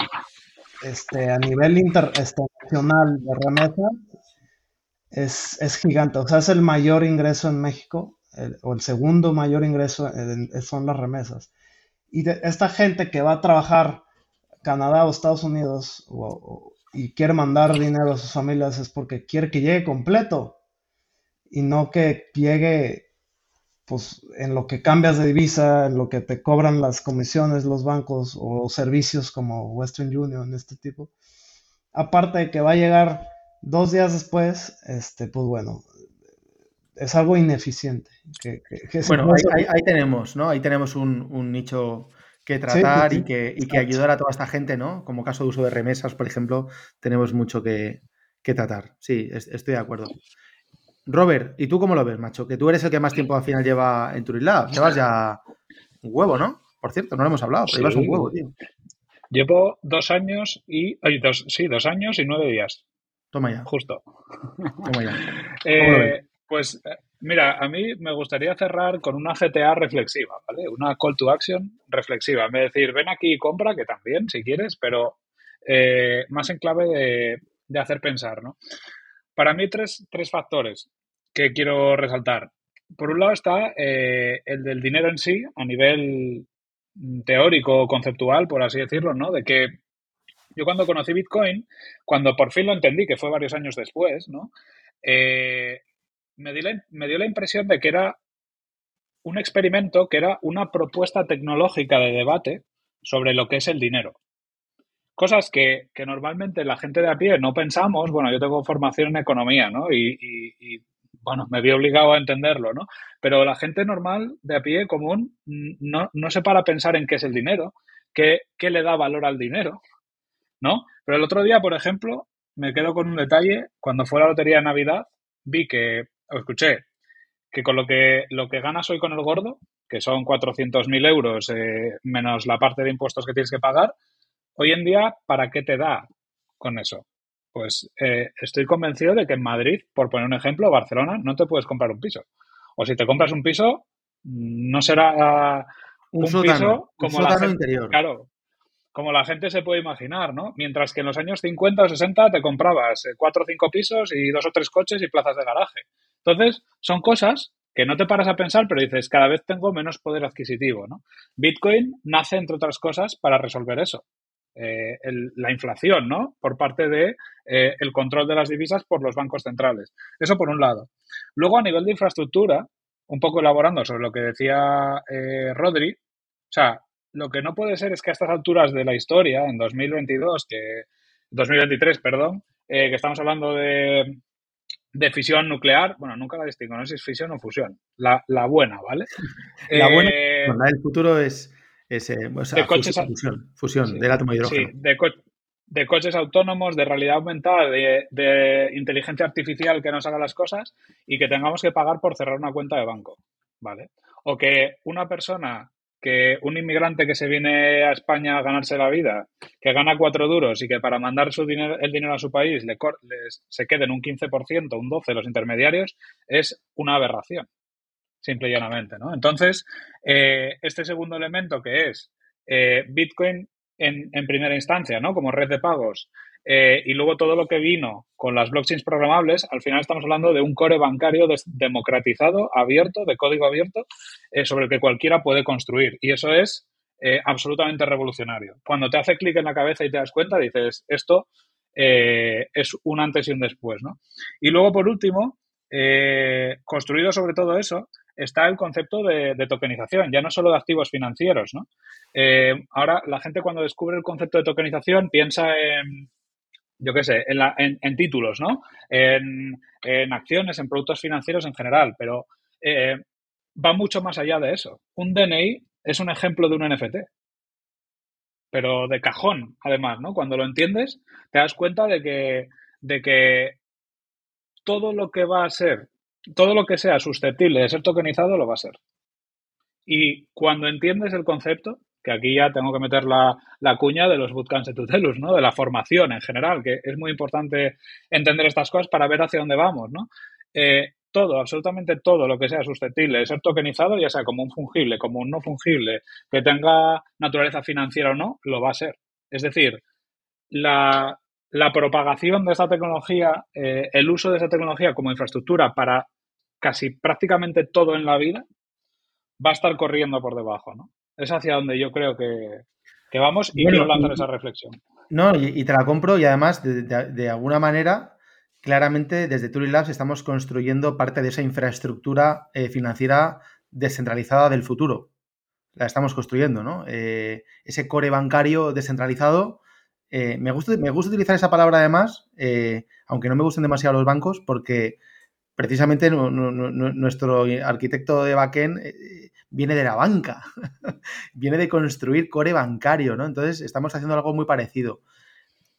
este, a nivel internacional de remesa es, es, gigante. O sea, es el mayor ingreso en México, o el segundo mayor ingreso son las remesas. Y esta gente que va a trabajar Canadá o Estados Unidos y quiere mandar dinero a sus familias es porque quiere que llegue completo y no que llegue pues en lo que cambias de divisa, en lo que te cobran las comisiones los bancos o servicios como Western Union, este tipo. Aparte de que va a llegar dos días después, este, pues bueno, es algo ineficiente. bueno, ahí, tenemos, ¿no? Ahí tenemos un, nicho que tratar y, que, y que ayudar a toda esta gente, ¿no? Como caso de uso de remesas, por ejemplo, tenemos mucho que, que tratar. Sí, estoy de acuerdo. Robert, ¿y tú cómo lo ves, macho? Que tú eres el que más tiempo al final lleva en Turilab. Llevas ya un huevo, ¿no? Por cierto, no lo hemos hablado, pero llevas un huevo, tío. Llevo dos años y. dos, sí, dos años y nueve días. Toma ya. Justo. Toma ya. eh, pues eh, mira, a mí me gustaría cerrar con una GTA reflexiva, ¿vale? Una call to action reflexiva. Me decir, ven aquí y compra, que también, si quieres, pero eh, más en clave de, de hacer pensar, ¿no? Para mí, tres, tres factores que quiero resaltar. Por un lado está eh, el del dinero en sí, a nivel teórico, conceptual, por así decirlo, ¿no? De que yo cuando conocí Bitcoin, cuando por fin lo entendí, que fue varios años después, ¿no? Eh, me, me dio la impresión de que era un experimento, que era una propuesta tecnológica de debate sobre lo que es el dinero cosas que, normalmente la gente de a pie no pensamos. Bueno, yo tengo formación en economía, ¿no? Y, bueno, me vi obligado a entenderlo, ¿no? Pero la gente normal de a pie, común, no, no se para a pensar en qué es el dinero, qué, qué le da valor al dinero, ¿no? Pero el otro día, por ejemplo, me quedo con un detalle. Cuando fue la lotería de Navidad, vi que, o escuché, que con lo que, lo que ganas hoy con el gordo, que son 400.000 euros eh, menos la parte de impuestos que tienes que pagar, Hoy en día, ¿para qué te da con eso? Pues eh, estoy convencido de que en Madrid, por poner un ejemplo, Barcelona, no te puedes comprar un piso. O si te compras un piso, no será un, piso como la gente, interior. Claro, como la gente se puede imaginar, ¿no? Mientras que en los años 50 o 60 te comprabas eh, cuatro o cinco pisos y dos o tres coches y plazas de garaje. Entonces, son cosas que no te paras a pensar, pero dices, cada vez tengo menos poder adquisitivo, ¿no? Bitcoin nace, entre otras cosas, para resolver eso. Eh, la inflación, ¿no? Por parte de eh, el control de las divisas por los bancos centrales. Eso por un lado. Luego, a nivel de infraestructura, un poco elaborando sobre lo que decía eh, Rodri, o sea, lo que no puede ser es que a estas alturas de la historia, en 2022, que 2023, perdón, que estamos hablando de, de fisión nuclear, bueno, nunca la distingo, no sé si es fisión o fusión, la, la buena, ¿vale? La buena, del futuro es de coches, fusión, fusión del átomo de hidrógeno. Sí, de, coches autónomos, de realidad aumentada, de, inteligencia artificial que nos haga las cosas y que tengamos que pagar por cerrar una cuenta de banco, ¿vale? O que una persona, que un inmigrante que se viene a España a ganarse la vida, que gana cuatro duros y que para mandar su dinero, el dinero a su país le, se queden un 15%, un 12% los intermediarios, es una aberración simple y llanamente, ¿no? Entonces, eh, este segundo elemento que es eh, Bitcoin en, primera instancia, ¿no? Como red de pagos, Eh, y luego todo lo que vino con las blockchains programables, al final estamos hablando de un core bancario democratizado, abierto, de código abierto, sobre el que cualquiera puede construir. Y eso es absolutamente revolucionario. Cuando te hace clic en la cabeza y te das cuenta, dices, esto es un antes y un después. ¿no? Y luego, por último, construido sobre todo eso, está el concepto de, tokenización, ya no solo de activos financieros. ¿no? ahora, la gente cuando descubre el concepto de tokenización piensa en yo qué sé, en, títulos, ¿no? En, acciones, en productos financieros en general, pero eh, va mucho más allá de eso. Un DNI es un ejemplo de un NFT, pero de cajón, además, ¿no? Cuando lo entiendes, te das cuenta de que, de que todo lo que va a ser, todo lo que sea susceptible de ser tokenizado, lo va a ser. Y cuando entiendes el concepto, que aquí ya tengo que meter la, cuña de los bootcamps de Tutelus, ¿no? De la formación en general, que es muy importante entender estas cosas para ver hacia dónde vamos, ¿no? Eh, todo, absolutamente todo lo que sea susceptible de ser tokenizado, ya sea como un fungible, como un no fungible, que tenga naturaleza financiera o no, lo va a ser. Es decir, la, propagación de esta tecnología, eh, el uso de esa tecnología como infraestructura para casi prácticamente todo en la vida, va a estar corriendo por debajo, ¿no? es hacia donde yo creo que, vamos y quiero lanzar esa reflexión. No, y, te la compro y además, de, alguna manera, claramente desde Turing Labs estamos construyendo parte de esa infraestructura eh, financiera descentralizada del futuro. La estamos construyendo, ¿no? Eh, ese core bancario descentralizado. Eh, me, gusta, utilizar esa palabra además, aunque no me gusten demasiado los bancos, porque precisamente nuestro arquitecto de backend viene de la banca, viene de construir core bancario, ¿no? Entonces estamos haciendo algo muy parecido.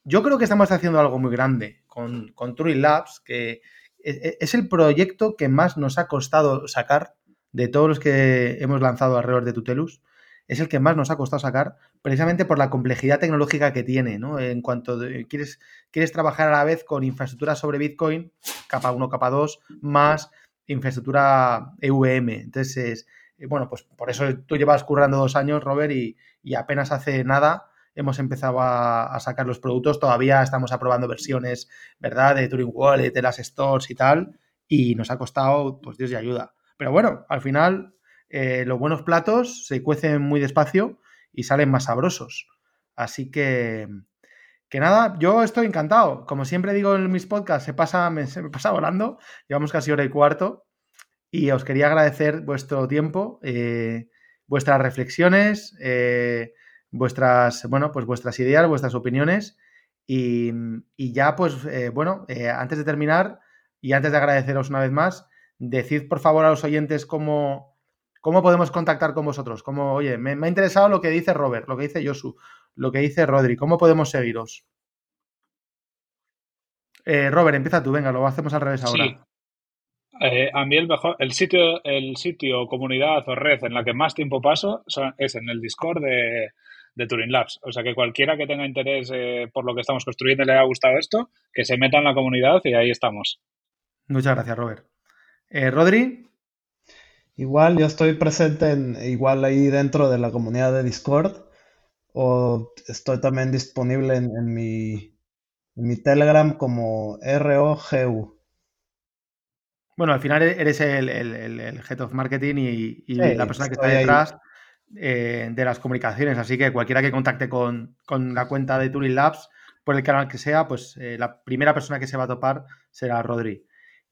Yo creo que estamos haciendo algo muy grande con, con Labs, que e, e, es el proyecto que más nos ha costado sacar de todos los que hemos lanzado alrededor de Tutelus. Es el que más nos ha costado sacar, precisamente por la complejidad tecnológica que tiene, ¿no? En cuanto quieres, quieres trabajar a la vez con infraestructura sobre Bitcoin, capa 1, capa 2, más infraestructura EVM. Entonces, bueno, pues por eso tú llevas currando dos años, Robert, y, apenas hace nada hemos empezado a, sacar los productos. Todavía estamos aprobando versiones, ¿verdad? De Turing Wallet, de las stores y tal. Y nos ha costado, pues Dios y ayuda. Pero bueno, al final eh, los buenos platos se cuecen muy despacio y salen más sabrosos. Así que, que nada, yo estoy encantado. Como siempre digo en mis podcasts, se pasa, se me pasa volando. Llevamos casi hora y cuarto. Y os quería agradecer vuestro tiempo, eh, vuestras reflexiones, eh, vuestras, bueno, pues vuestras ideas, vuestras opiniones. Y, ya, pues, bueno, antes de terminar y antes de agradeceros una vez más, decid por favor a los oyentes cómo, cómo podemos contactar con vosotros. Oye, me, ha interesado lo que dice Robert, lo que dice Josu, lo que dice Rodri. ¿Cómo podemos seguiros? Robert, empieza tú, venga, lo hacemos al revés ahora. Eh, a mí el mejor, el sitio, el sitio, comunidad o red en la que más tiempo paso es en el Discord de, de Turing Labs. O sea que cualquiera que tenga interés eh, por lo que estamos construyendo y le haya gustado esto, que se meta en la comunidad y ahí estamos. Muchas gracias, Robert. Eh, Rodri. Igual, yo estoy presente en, igual ahí dentro de la comunidad de Discord. O estoy también disponible en, en mi, en mi Telegram como ROGU. Bueno, al final eres el, head of marketing y, la persona que está detrás eh, de las comunicaciones. Así que cualquiera que contacte con, la cuenta de Turing Labs, por el canal que sea, pues eh, la primera persona que se va a topar será Rodri.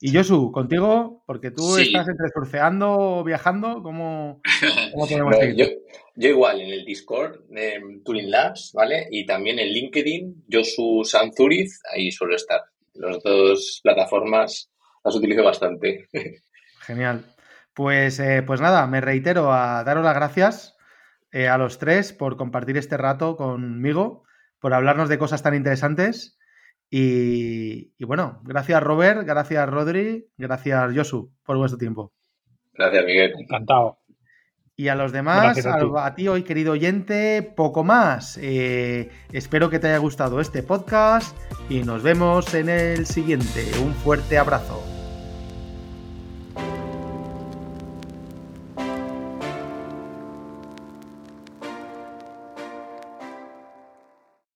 Y Josu, contigo, porque tú estás entre surfeando o viajando, ¿cómo, podemos Yo, igual, en el Discord de Turing Labs, ¿vale? Y también en LinkedIn, Josu Sanzuriz, ahí suelo estar. Las dos plataformas las utilizo bastante. Genial. Pues, eh, pues nada, me reitero a daros las gracias eh, a los tres por compartir este rato conmigo, por hablarnos de cosas tan interesantes. Y, bueno, gracias Robert, gracias Rodri, gracias Josu por vuestro tiempo. Gracias Miguel. Encantado. Y a los demás, a, ti hoy querido oyente, poco más. Eh, espero que te haya gustado este podcast y nos vemos en el siguiente. Un fuerte abrazo.